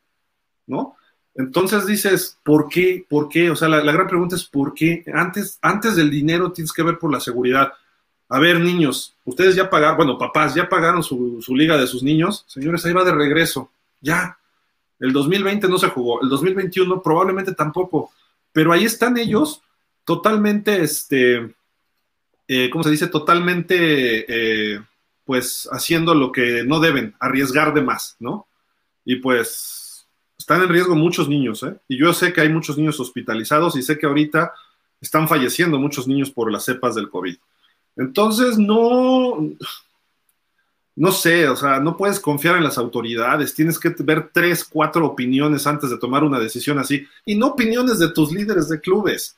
¿no? Entonces dices, ¿por qué? ¿Por qué? O sea, la, gran pregunta es, ¿por qué? Antes, antes del dinero tienes que ver por la seguridad. A ver, niños, ustedes ya pagaron, bueno, papás, ya pagaron su, su liga de sus niños, señores, ahí va de regreso, ya. El 2020 no se jugó, el 2021 probablemente tampoco, pero ahí están ellos totalmente, este, eh, ¿cómo se dice? Totalmente, eh, pues, haciendo lo que no deben, arriesgar de más, ¿no? Y pues, están en riesgo muchos niños, ¿eh? Y yo sé que hay muchos niños hospitalizados y sé que ahorita están falleciendo muchos niños por las cepas del COVID. Entonces, no, no sé, o sea, no puedes confiar en las autoridades, tienes que ver tres, cuatro opiniones antes de tomar una decisión así, y no opiniones de tus líderes de clubes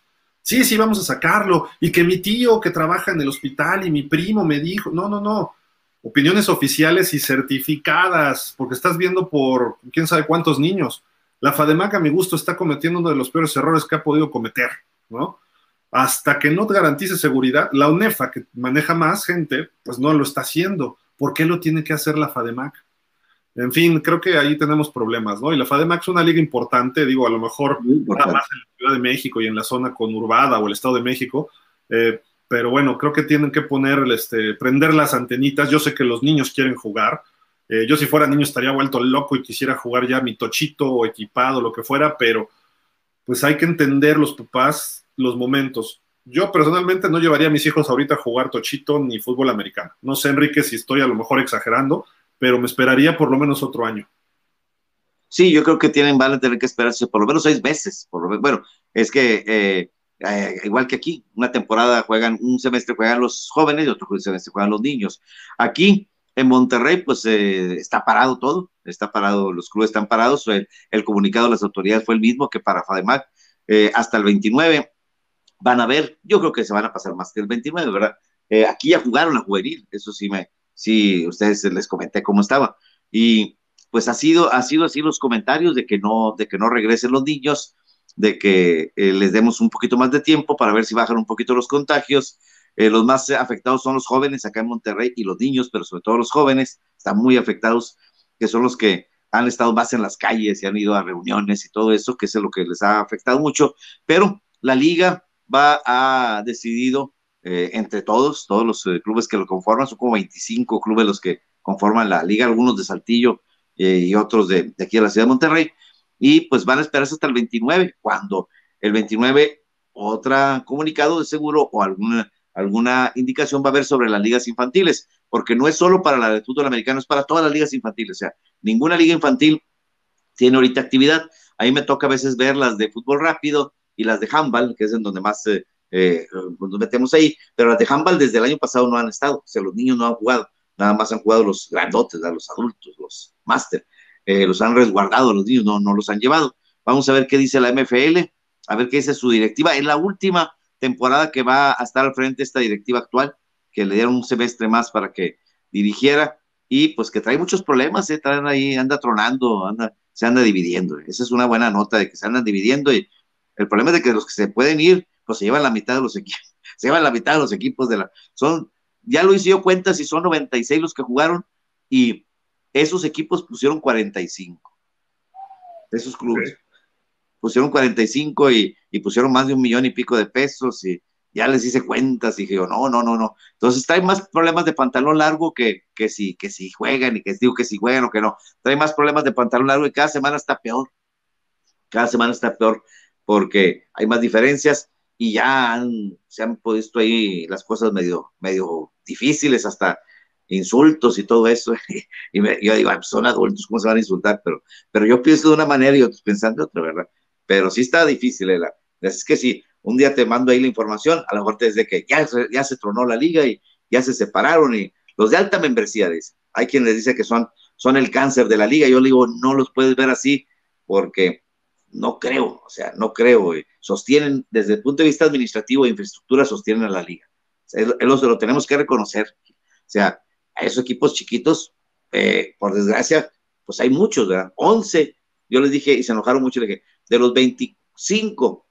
sí, sí, vamos a sacarlo, y que mi tío que trabaja en el hospital y mi primo me dijo, no, no, no, opiniones oficiales y certificadas, porque estás viendo por quién sabe cuántos niños. La FADEMAC, a mi gusto, está cometiendo uno de los peores errores que ha podido cometer, ¿no? Hasta que no garantice seguridad, la UNEFA, que maneja más gente, pues no lo está haciendo. ¿Por qué lo tiene que hacer la FADEMAC? En fin, creo que ahí tenemos problemas, ¿no? Y la FADEMAC es una liga importante, digo, a lo mejor nada más en la Ciudad de México y en la zona conurbada o el Estado de México, eh, pero bueno, creo que tienen que poner, este, prender las antenitas. Yo sé que los niños quieren jugar. Eh, yo si fuera niño estaría vuelto loco y quisiera jugar ya mi tochito o equipado, lo que fuera, pero pues hay que entender los papás los momentos. Yo personalmente no llevaría a mis hijos ahorita a jugar tochito ni fútbol americano. No sé, Enrique, si estoy a lo mejor exagerando, pero me esperaría por lo menos otro año. Sí, yo creo que tienen, van a tener que esperarse por lo menos seis meses. Por bueno, es que eh, eh, igual que aquí, una temporada juegan, un semestre juegan los jóvenes y otro semestre juegan los niños. Aquí en Monterrey, pues eh, está parado todo, está parado, los clubes están parados. El, comunicado de las autoridades fue el mismo que para FADEMAC hasta el 29. Van a ver, yo creo que se van a pasar más que el 29, ¿verdad? aquí ya jugaron a juvenil, eso sí me, sí, ustedes les comenté cómo estaba. Y pues ha sido, ha sido así los comentarios de que no, de que no regresen los niños, de que eh, les demos un poquito más de tiempo para ver si bajan un poquito los contagios. Eh, los más afectados son los jóvenes acá en Monterrey y los niños, pero sobre todo los jóvenes están muy afectados, que son los que han estado más en las calles y han ido a reuniones y todo eso, que es lo que les ha afectado mucho. Pero la liga va a decidido eh, entre todos, todos los eh, clubes que lo conforman, son como 25 clubes los que conforman la liga, algunos de Saltillo eh, y otros de, aquí de la ciudad de Monterrey, y pues van a esperarse hasta el 29, cuando el 29 otra comunicado de seguro o alguna, alguna indicación va a haber sobre las ligas infantiles, porque no es solo para la de fútbol americano, es para todas las ligas infantiles, o sea, ninguna liga infantil tiene ahorita actividad. Ahí me toca a veces ver las de fútbol rápido y las de handball, que es en donde más eh, nos metemos ahí, pero las de handball desde el año pasado no han estado, o sea, los niños no han jugado, nada más han jugado los grandotes, los adultos, los máster, eh, los han resguardado los niños, no, no los han llevado. Vamos a ver qué dice la MFL, a ver qué dice su directiva. Es la última temporada que va a estar al frente esta directiva actual, que le dieron un semestre más para que dirigiera. y pues que trae muchos problemas, ¿eh? traen ahí, anda tronando, anda, se anda dividiendo. Esa es una buena nota de que se andan dividiendo y el problema es de que los que se pueden ir, pues se llevan la mitad de los equipos, se llevan la mitad de los equipos de la, son, ya lo hice yo cuenta si son 96 los que jugaron y esos equipos pusieron 45, esos clubes. Pusieron 45 y, y pusieron más de un millón y pico de pesos y, ya les hice cuentas y dije, no, no, no, no. Entonces trae más problemas de pantalón largo que, que, si, que si juegan y que digo que si juegan o que no. Trae más problemas de pantalón largo y cada semana está peor. Cada semana está peor porque hay más diferencias y ya se han puesto ahí las cosas medio, medio difíciles, hasta insultos y todo eso. y yo digo, pues son adultos, ¿cómo se van a insultar? Pero, pero yo pienso de una manera y otros pensando de otra, ¿verdad? Pero sí está difícil, la, es que sí, un día te mando ahí la información, a lo mejor desde que ya, ya se tronó la liga y ya se separaron y los de alta membresía, dice. Hay quien les dice que son, son el cáncer de la liga, yo le digo, no los puedes ver así porque no creo, o sea, no creo, sostienen, desde el punto de vista administrativo e infraestructura, sostienen a la liga. eso lo, tenemos que reconocer. O sea, a esos equipos chiquitos, eh, por desgracia, pues hay muchos, ¿verdad? 11, yo les dije, y se enojaron mucho, le dije, de los 25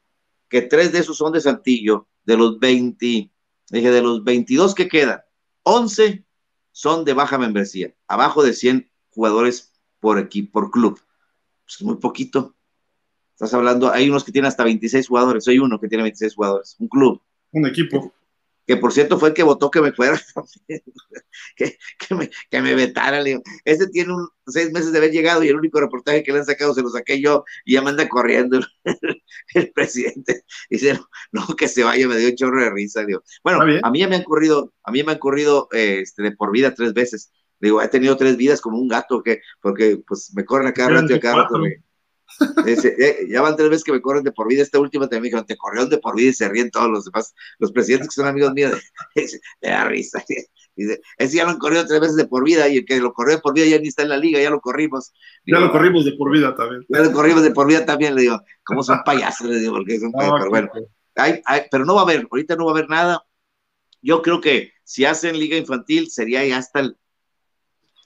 que tres de esos son de Santillo, de los 20, dije, de los 22 que quedan, 11 son de baja membresía, abajo de 100 jugadores por equipo, por club. Pues muy poquito. Estás hablando, hay unos que tienen hasta 26 jugadores, soy uno que tiene 26 jugadores, un club. Un equipo que por cierto fue el que votó que me fuera, que, que, me, que me vetara, le digo, este tiene un, seis meses de haber llegado y el único reportaje que le han sacado se lo saqué yo y ya me anda corriendo el, presidente. Dice, no, que se vaya, me dio un chorro de risa. Digo, bueno, a mí ya me han corrido, a mí me han corrido este, de por vida tres veces. Digo, he tenido tres vidas como un gato, que, porque pues me corren a cada rato y a cada rato me, eh, ya van tres veces que me corren de por vida. Esta última también me dijeron, te corrieron de por vida y se ríen todos los demás. Los presidentes que son amigos míos, de, da risa. Dice, ese ya lo han corrido tres veces de por vida y el que lo corrió de por vida ya ni está en la liga, ya lo corrimos. ya lo corrimos de por vida también. Ya lo corrimos de por vida también, le digo, como son payasos, le digo, porque son payasos, pero bueno. Hay, pero no va a haber, ahorita no va a haber nada. Yo creo que si hacen liga infantil sería ya hasta el,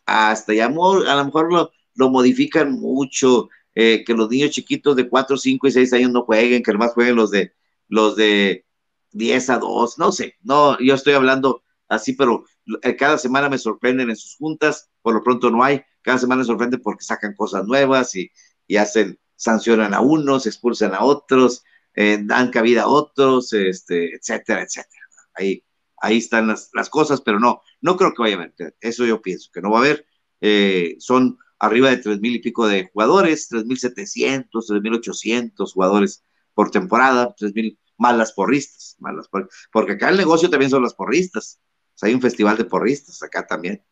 hasta ya, a lo mejor lo, lo modifican mucho, eh, que los niños chiquitos de 4, 5 y 6 años no jueguen, que más jueguen los de los de 10 a 2, no sé, no, yo estoy hablando así, pero eh, cada semana me sorprenden en sus juntas, por lo pronto no hay, cada semana me sorprende porque sacan cosas nuevas y, y hacen, sancionan a unos, expulsan a otros, eh, dan cabida a otros, este, etcétera, etcétera. Ahí, ahí están las, las, cosas, pero no, no creo que vaya a haber, eso yo pienso, que no va a haber, son arriba de tres mil y pico de jugadores, tres mil setecientos, tres mil ochocientos jugadores por temporada, tres mil más las porristas, malas porque acá el negocio también son las porristas. hay un festival de porristas acá también.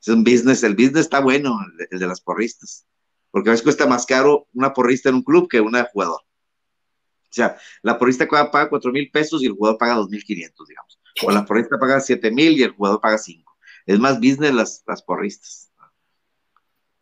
Es un business, el business está bueno, el de, las porristas. Porque a veces cuesta más caro una porrista en un club que una jugador. O sea, la porrista paga cuatro mil pesos y el jugador paga dos mil quinientos, digamos. O la porrista paga siete mil y el jugador paga cinco. Es más business las, las porristas.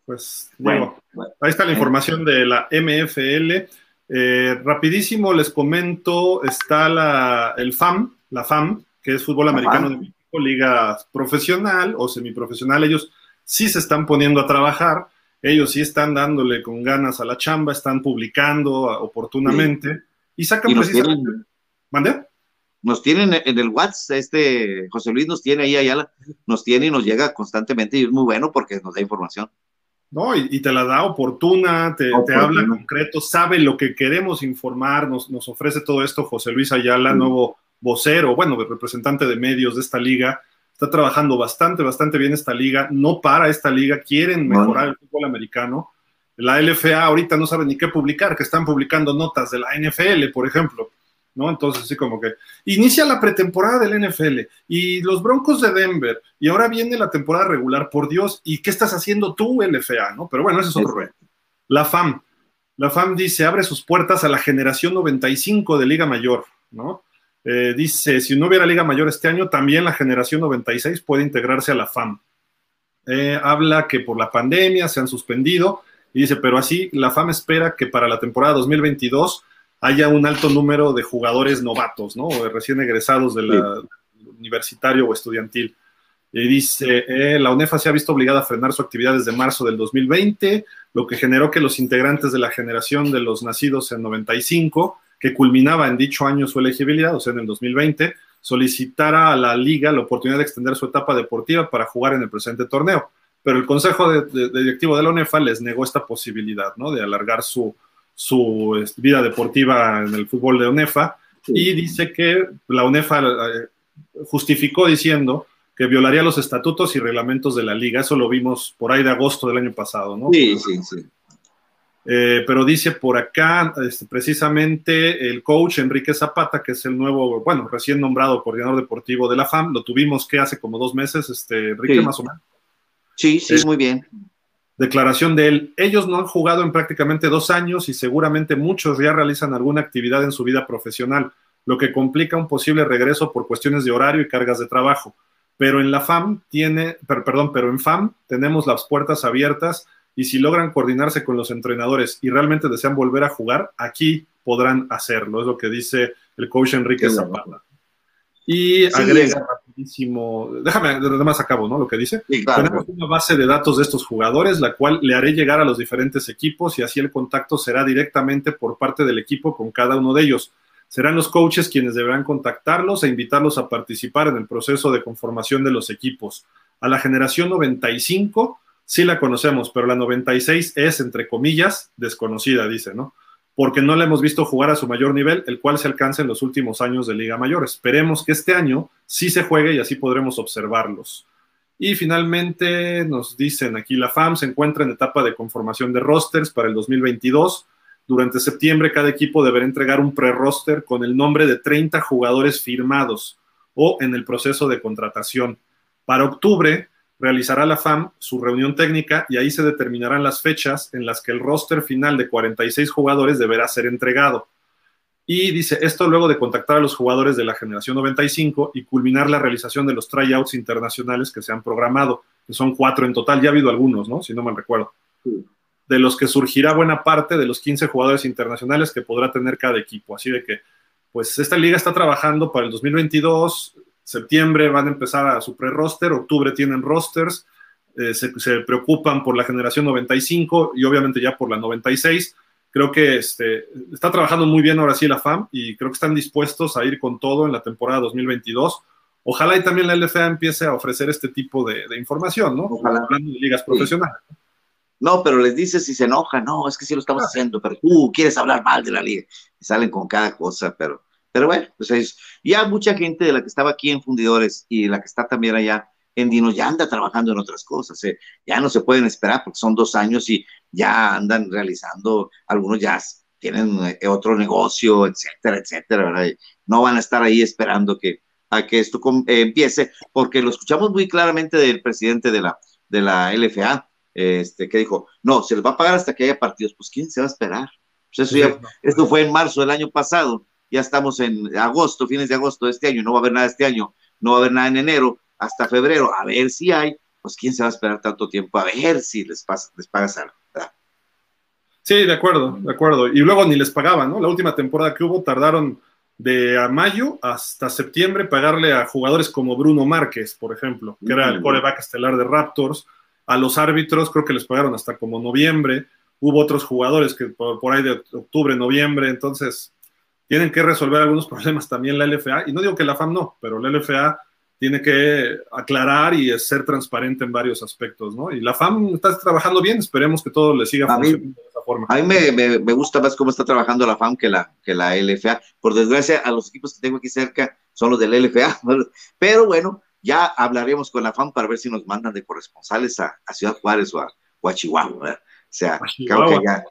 Pues bueno, ahí está la información de la MFL. Eh, rapidísimo les comento, está la, el FAM, la FAM, que es Fútbol Americano de México, liga profesional o semiprofesional. Ellos sí se están poniendo a trabajar, ellos sí están dándole con ganas a la chamba, están publicando oportunamente y sacan precisamente... ¿Mande? nos tienen en el WhatsApp, este José Luis nos tiene ahí allá, nos tiene y nos llega constantemente y es muy bueno porque nos da información. ¿No? Y, te la da oportuna, te, habla concreto, sabe lo que queremos informar, nos, nos, ofrece todo esto José Luis Ayala, nuevo vocero, bueno, representante de medios de esta liga, está trabajando bastante, bastante bien esta liga, no para esta liga, quieren mejorar el fútbol americano. La LFA ahorita no sabe ni qué publicar, que están publicando notas de la NFL, por ejemplo. ¿No? Entonces, sí, como que inicia la pretemporada del NFL y los Broncos de Denver, y ahora viene la temporada regular, por Dios, ¿y qué estás haciendo tú, LFA, no? Pero bueno, ese es otro reto. La FAM, la FAM dice, abre sus puertas a la generación 95 de Liga Mayor, ¿no? Eh, dice, si no hubiera Liga Mayor este año, también la generación 96 puede integrarse a la FAM. Eh, habla que por la pandemia se han suspendido, y dice, pero así la FAM espera que para la temporada 2022 haya un alto número de jugadores novatos, ¿no? O de recién egresados del universitario o estudiantil. Y dice, eh, la UNEFA se ha visto obligada a frenar su actividad desde marzo del 2020, lo que generó que los integrantes de la generación de los nacidos en 95, que culminaba en dicho año su elegibilidad, o sea, en el 2020, solicitara a la liga la oportunidad de extender su etapa deportiva para jugar en el presente torneo. Pero el Consejo de, Directivo de la UNEFA les negó esta posibilidad, ¿no? De alargar su, su vida deportiva en el fútbol de UNEFA y dice que la UNEFA eh, justificó diciendo que violaría los estatutos y reglamentos de la liga. Eso lo vimos por ahí de agosto del año pasado, ¿no? Sí, sí, sí. Eh, pero dice por acá, este, precisamente el coach Enrique Zapata, que es el nuevo, bueno, recién nombrado coordinador deportivo de la FAM, lo tuvimos que hace como dos meses, este, Enrique, más o menos. Sí, sí, muy bien. Declaración de él. Ellos no han jugado en prácticamente dos años y seguramente muchos ya realizan alguna actividad en su vida profesional, lo que complica un posible regreso por cuestiones de horario y cargas de trabajo pero en la FAM tiene, perdón, pero en FAM tenemos las puertas abiertas y si logran coordinarse con los entrenadores y realmente desean volver a jugar, aquí podrán hacerlo, es lo que dice el coach Enrique Zapata. Y agrega rapidísimo, déjame, además acabo, ¿no? Lo que dice. Tenemos una base de datos de estos jugadores, la cual le haré llegar a los diferentes equipos y así el contacto será directamente por parte del equipo con cada uno de ellos. Serán los coaches quienes deberán contactarlos e invitarlos a participar en el proceso de conformación de los equipos. A la generación 95 sí la conocemos, pero la 96 es, entre comillas, desconocida, dice, ¿no? Porque no la hemos visto jugar a su mayor nivel, el cual se alcanza en los últimos años de Liga Mayor. Esperemos que este año sí se juegue y así podremos observarlos. Y finalmente nos dicen aquí, la FAM se encuentra en etapa de conformación de rosters para el 2022 durante septiembre cada equipo deberá entregar un pre-roster con el nombre de 30 jugadores firmados o en el proceso de contratación. Para octubre realizará la FAM su reunión técnica y ahí se determinarán las fechas en las que el roster final de 46 jugadores deberá ser entregado. Y dice, esto luego de contactar a los jugadores de la generación 95 y culminar la realización de los tryouts internacionales que se han programado, que son cuatro en total, ya ha habido algunos, ¿no? Si no mal recuerdo de los que surgirá buena parte de los 15 jugadores internacionales que podrá tener cada equipo. Así de que, pues esta liga está trabajando para el 2022, septiembre van a empezar a su pre-roster, octubre tienen rosters, eh, se, preocupan por la generación 95 y obviamente ya por la 96. Creo que este, está trabajando muy bien ahora sí la FAM y creo que están dispuestos a ir con todo en la temporada 2022. Ojalá y también la LFA empiece a ofrecer este tipo de, información, ¿no? Ojalá. Hablando de ligas profesionales. No, pero les dices si se enoja, no, es que sí lo estamos haciendo, pero tú quieres hablar mal de la liga. Y salen con cada cosa, pero, pero bueno, pues es, ya mucha gente de la que estaba aquí en Fundidores y la que está también allá en Dino ya anda trabajando en otras cosas, ¿eh? ya no se pueden esperar porque son dos años y ya andan realizando, algunos ya tienen eh, otro negocio, etcétera, etcétera, ¿verdad? no van a estar ahí esperando que, a que esto eh, empiece, porque lo escuchamos muy claramente del presidente de la, de la LFA, este, que dijo, no, se les va a pagar hasta que haya partidos. Pues, ¿quién se va a esperar? Pues eso ya, esto fue en marzo del año pasado, ya estamos en agosto, fines de agosto de este año, no va a haber nada este año, no va a haber nada en enero, hasta febrero, a ver si hay, pues quién se va a esperar tanto tiempo, a ver si les, pasa, les pagas algo. Sí, de acuerdo, de acuerdo. Y luego ni les pagaban, ¿no? La última temporada que hubo tardaron de a mayo hasta septiembre pagarle a jugadores como Bruno Márquez, por ejemplo, que era el coreback estelar de Raptors, a los árbitros creo que les pagaron hasta como noviembre. Hubo otros jugadores que por, ahí de octubre, noviembre, entonces tienen que resolver algunos problemas también la LFA. Y no digo que la FAM no, pero la LFA tiene que aclarar y ser transparente en varios aspectos, ¿no? Y la FAM está trabajando bien, esperemos que todo le siga funcionando de esa forma. A mí me, me, gusta más cómo está trabajando la FAM que la, que la LFA. Por desgracia, a los equipos que tengo aquí cerca son los del LFA, pero bueno, ya hablaremos con la FAM para ver si nos mandan de corresponsales a, Ciudad Juárez o a, Chihuahua. O sea, Chihuahua. Que ya,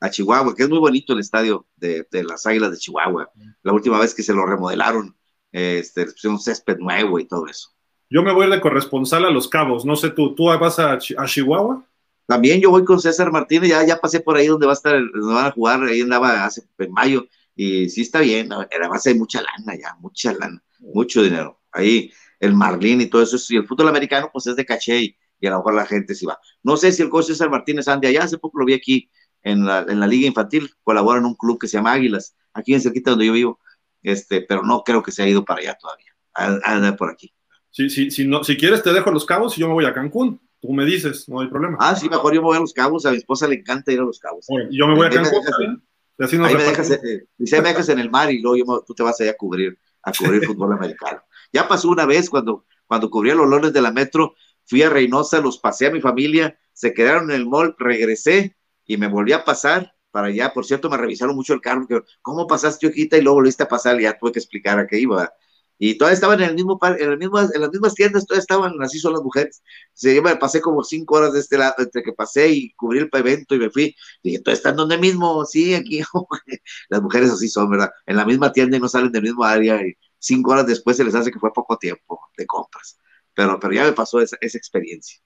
a Chihuahua, que es muy bonito el estadio de, las Águilas de Chihuahua. La última vez que se lo remodelaron, este, pusieron un césped nuevo y todo eso. Yo me voy de corresponsal a Los Cabos, no sé tú, ¿tú vas a, Chihuahua? También yo voy con César Martínez, ya, ya pasé por ahí donde va a estar, donde van a jugar, ahí andaba hace en mayo, y sí está bien, además hay mucha lana ya, mucha lana, mucho dinero. Ahí el Marlín y todo eso, y el fútbol americano pues es de caché y, a lo mejor la gente sí va. No sé si el coach César Martínez ande allá, hace poco lo vi aquí en la, en la liga infantil, colabora en un club que se llama Águilas, aquí en cerquita donde yo vivo, este, pero no creo que se haya ido para allá todavía, anda por aquí. Si, si, si, no, si quieres, te dejo los cabos y yo me voy a Cancún. Tú me dices, no hay problema. Ah, sí, mejor yo me voy a los cabos. A mi esposa le encanta ir a los cabos. yo me voy a Cancún. Y así nos ahí me dejas, eh, me dejas en el mar y luego tú te vas allá a cubrir, a cubrir fútbol americano. Ya pasó una vez cuando, cuando cubría los lones de la metro, fui a Reynosa, los pasé a mi familia, se quedaron en el mall, regresé y me volví a pasar para allá. Por cierto, me revisaron mucho el carro, ¿cómo pasaste, Ojita? Y luego volviste a pasar y ya tuve que explicar a qué iba. Y todas estaban en el mismo en, el mismo, en las mismas tiendas, todas estaban, así son las mujeres. Se, yo me pasé como cinco horas de este lado, entre que pasé y cubrí el evento y me fui. Dije, todas están donde mismo, sí, aquí. las mujeres así son, ¿verdad? En la misma tienda y no salen del mismo área y cinco horas después se les hace que fue poco tiempo de compras. Pero, pero ya me pasó esa, esa experiencia.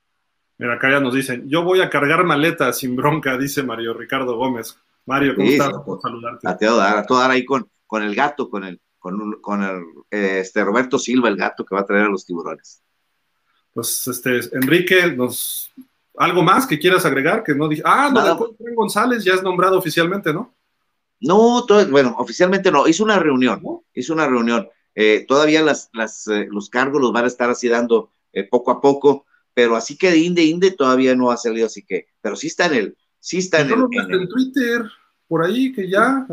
Mira, acá ya nos dicen, yo voy a cargar maletas sin bronca, dice Mario Ricardo Gómez. Mario, ¿cómo estás? Por saludarte. A todo dar, a todo dar ahí con, con el gato, con el, con, con el, este, Roberto Silva, el gato que va a traer a los tiburones. Pues, este, Enrique, nos, ¿algo más que quieras agregar? Que no dije, ah, no, González ya es nombrado oficialmente, ¿no? No, todo, bueno, oficialmente no, hizo una reunión, hizo una reunión. Eh, todavía las, las, eh, los cargos los van a estar así dando eh, poco a poco, pero así que de Inde Inde todavía no ha salido, así que, pero sí está en el, sí está en el, en Twitter, por ahí que ya,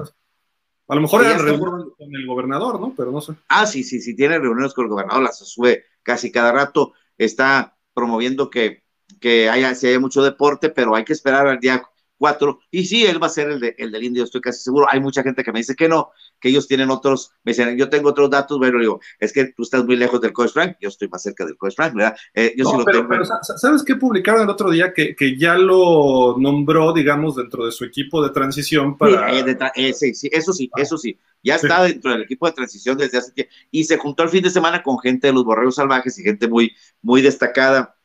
a lo mejor era reuniones con el gobernador, ¿no? Pero no sé. Ah, sí, sí, sí, tiene reuniones con el gobernador, las sube casi cada rato, está promoviendo que, que haya, si haya mucho deporte, pero hay que esperar al día cuatro, y sí, él va a ser el, de, el del indio, estoy casi seguro. Hay mucha gente que me dice que no, que ellos tienen otros, me dicen, yo tengo otros datos, bueno, digo, es que tú estás muy lejos del coach Frank, yo estoy más cerca del coach Frank, ¿verdad? Eh, yo sí lo pero, tengo. ¿sabes qué publicaron el otro día? Que, que, ya lo nombró, digamos, dentro de su equipo de transición para... Sí, eh, eh, sí, sí, eso sí, eso sí. Ya está dentro del equipo de transición desde hace tiempo. Y se juntó el fin de semana con gente de los Borreos Salvajes y gente muy, muy destacada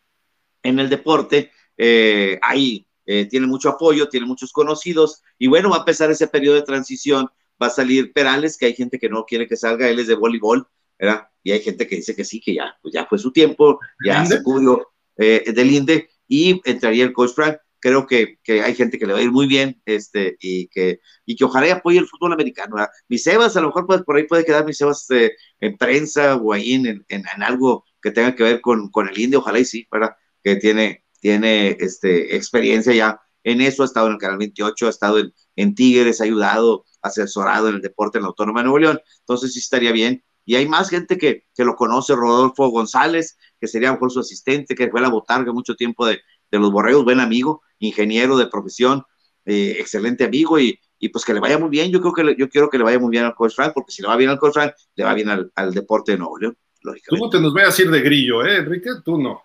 en el deporte. Eh, ahí eh, tiene mucho apoyo, tiene muchos conocidos, y bueno, va a empezar ese periodo de transición, va a salir Perales, que hay gente que no quiere que salga, él es de voleibol, ¿verdad? Y hay gente que dice que sí, que ya, pues ya fue su tiempo, ya se cubrió eh, del INDE, y entraría el coach Frank. Creo que, que, hay gente que le va a ir muy bien, este, y que, y que ojalá apoye el fútbol americano. ¿verdad? Mis Sebas, a lo mejor pues, por ahí puede quedar mis Sebas eh, en prensa o ahí en, en, en, algo que tenga que ver con, con el INDE, ojalá y sí, ¿verdad? Que tiene, tiene este, experiencia ya en eso, ha estado en el Canal 28, ha estado en, Tigres, ha ayudado, asesorado en el deporte en la Autónoma de Nuevo León, entonces sí estaría bien. Y hay más gente que, que lo conoce, Rodolfo González, que sería mejor su asistente, que fue la botarga mucho tiempo de, de los borreos, buen amigo, ingeniero de profesión, eh, excelente amigo y, y, pues que le vaya muy bien. Yo creo que yo quiero que le vaya muy bien al coach Frank, porque si le va bien al coach Frank, le va bien al, al deporte de Nuevo León. Tú no te nos vayas a ir de grillo, ¿eh, Enrique? Tú no.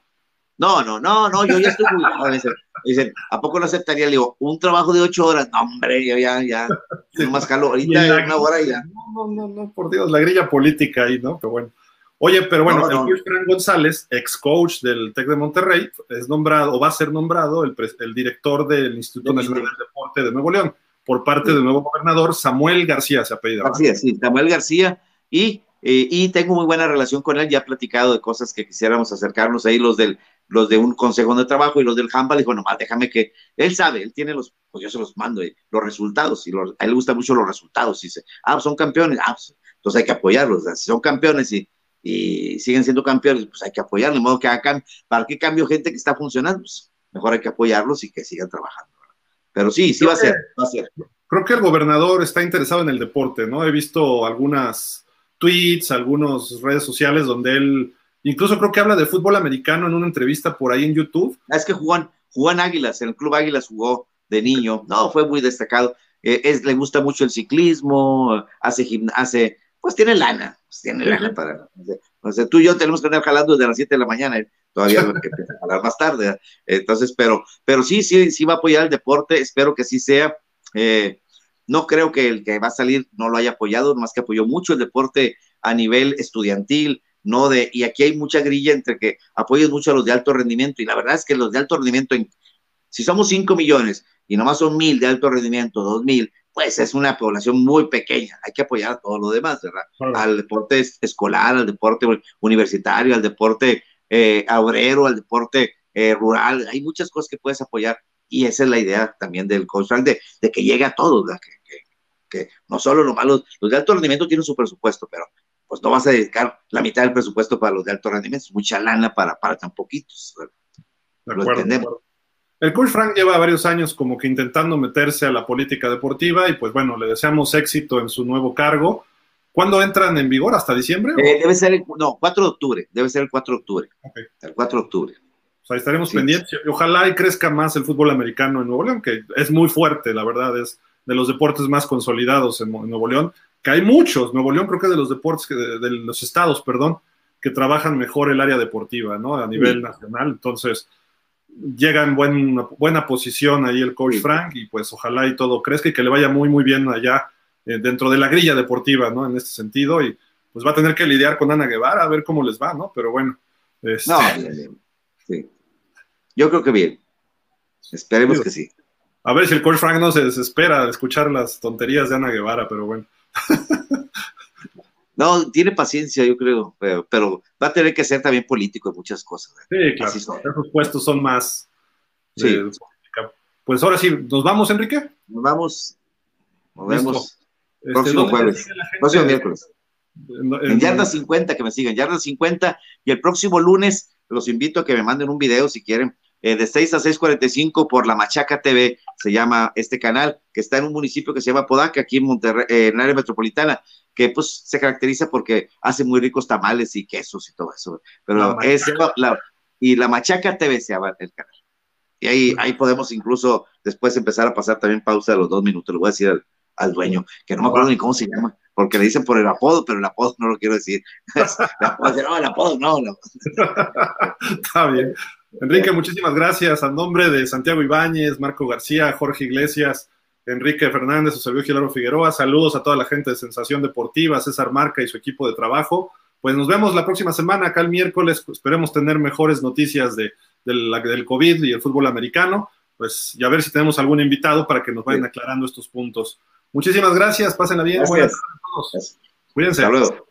No, no, no, no, yo ya estoy muy dicen, ¿a poco no aceptaría? Le digo, un trabajo de ocho horas. No, hombre, yo ya, ya, no más calor. Ahorita una hora y ya. No, no, no, por Dios, la grilla política ahí, ¿no? Pero bueno. Oye, pero bueno, el Fran González, ex coach del TEC de Monterrey, es nombrado, o va a ser nombrado, el, el director del Instituto Nacional del Deporte de Nuevo León, por parte del nuevo gobernador Samuel García, se apellida. García, sí, Samuel García, y eh, y tengo muy buena relación con él, ya he platicado de cosas que quisiéramos acercarnos ahí, los del los de un consejo de trabajo y los del handball, dijo, nomás déjame que, él sabe, él tiene los, pues yo se los mando, eh, los resultados, y a él le gustan mucho los resultados, y dice, ah, pues son campeones, ah, pues, entonces hay que apoyarlos, si son campeones y, y siguen siendo campeones, pues hay que apoyarlos, de modo que hagan, ¿para qué cambio gente que está funcionando? Pues mejor hay que apoyarlos y que sigan trabajando. Pero sí, sí va a ser, va a ser. Creo que el gobernador está interesado en el deporte, ¿no? He visto algunas tweets, algunas redes sociales donde él Incluso creo que habla de fútbol americano en una entrevista por ahí en YouTube. Ah, es que jugó en, Águilas, en el Club Águilas jugó de niño. No, fue muy destacado. Eh, es, le gusta mucho el ciclismo, hace gimnasia, pues tiene lana, pues tiene lana para. O sea, tú y yo tenemos que andar jalando desde las 7 de la mañana, ¿eh? todavía que a jalar más tarde. Entonces, pero, pero sí, sí, sí va a apoyar el deporte, espero que sí sea. Eh, no creo que el que va a salir no lo haya apoyado, más que apoyó mucho el deporte a nivel estudiantil, no de, y aquí hay mucha grilla entre que apoyes mucho a los de alto rendimiento, y la verdad es que los de alto rendimiento, si somos 5 millones y nomás son mil de alto rendimiento, dos mil, pues es una población muy pequeña, hay que apoyar a todo lo demás, ¿verdad? Al deporte escolar, al deporte universitario, al deporte eh, obrero, al deporte eh, rural, hay muchas cosas que puedes apoyar, y esa es la idea también del coach de, de que llegue a todos, que, que, no solo los malos, los de alto rendimiento tienen su presupuesto, pero pues no vas a dedicar la mitad del presupuesto para los de alto rendimiento, es mucha lana para, para tan poquitos. Lo entendemos. El coach Frank lleva varios años como que intentando meterse a la política deportiva y pues bueno, le deseamos éxito en su nuevo cargo. ¿Cuándo entran en vigor? ¿Hasta diciembre? Eh, debe ser el, no, 4 de octubre, debe ser el 4 de octubre. El 4 de octubre. O sea, estaremos pendientes. Ojalá y crezca más el fútbol americano en Nuevo León, que es muy fuerte, la verdad, es de los deportes más consolidados en, Nuevo León, que hay muchos. Nuevo León creo que es de los deportes, de, los estados, perdón, que trabajan mejor el área deportiva, ¿no? A nivel nacional. Entonces, llega en buena posición ahí el coach Frank y pues ojalá y todo crezca y que le vaya muy, muy bien allá eh, dentro de la grilla deportiva, ¿no? En este sentido y pues va a tener que lidiar con Ana Guevara a ver cómo les va, ¿no? Pero bueno. Este... No, sí. Yo creo que bien. Esperemos que sí. A ver si el coach Frank no se desespera de escuchar las tonterías de Ana Guevara, pero bueno. No, tiene paciencia, yo creo, pero, va a tener que ser también político en muchas cosas. ¿eh? Sí, claro. Esos puestos son más. Sí. pues ahora sí, ¿nos vamos, Enrique? Nos vamos. Nos vemos. Este, próximo jueves. Próximo miércoles. En, Yarda 50, que me sigan. Yarda 50. Y el próximo lunes los invito a que me manden un video si quieren. Eh, de 6 a 6.45 por la Machaca TV, se llama este canal, que está en un municipio que se llama Podaca, aquí en Monterrey, en el área metropolitana que pues se caracteriza porque hace muy ricos tamales y quesos y todo eso. Pero es la, y la Machaca TV se llama el canal. Y ahí, ahí podemos incluso después empezar a pasar también pausa de los dos minutos. Le voy a decir al, dueño, que no me acuerdo ni cómo se llama, porque le dicen por el apodo, pero el apodo no lo quiero decir. no, el apodo no. no. Está bien. Enrique, muchísimas gracias. A nombre de Santiago Ibáñez, Marco García, Jorge Iglesias, Enrique Fernández, José Gilaro Figueroa. Saludos a toda la gente de Sensación Deportiva, César Marca y su equipo de trabajo. Pues nos vemos la próxima semana, acá el miércoles. Esperemos tener mejores noticias de, del COVID y el fútbol americano. Pues ya ver si tenemos algún invitado para que nos vayan aclarando estos puntos. Muchísimas gracias, pásenla bien. Buenas a todos. Cuídense. Hasta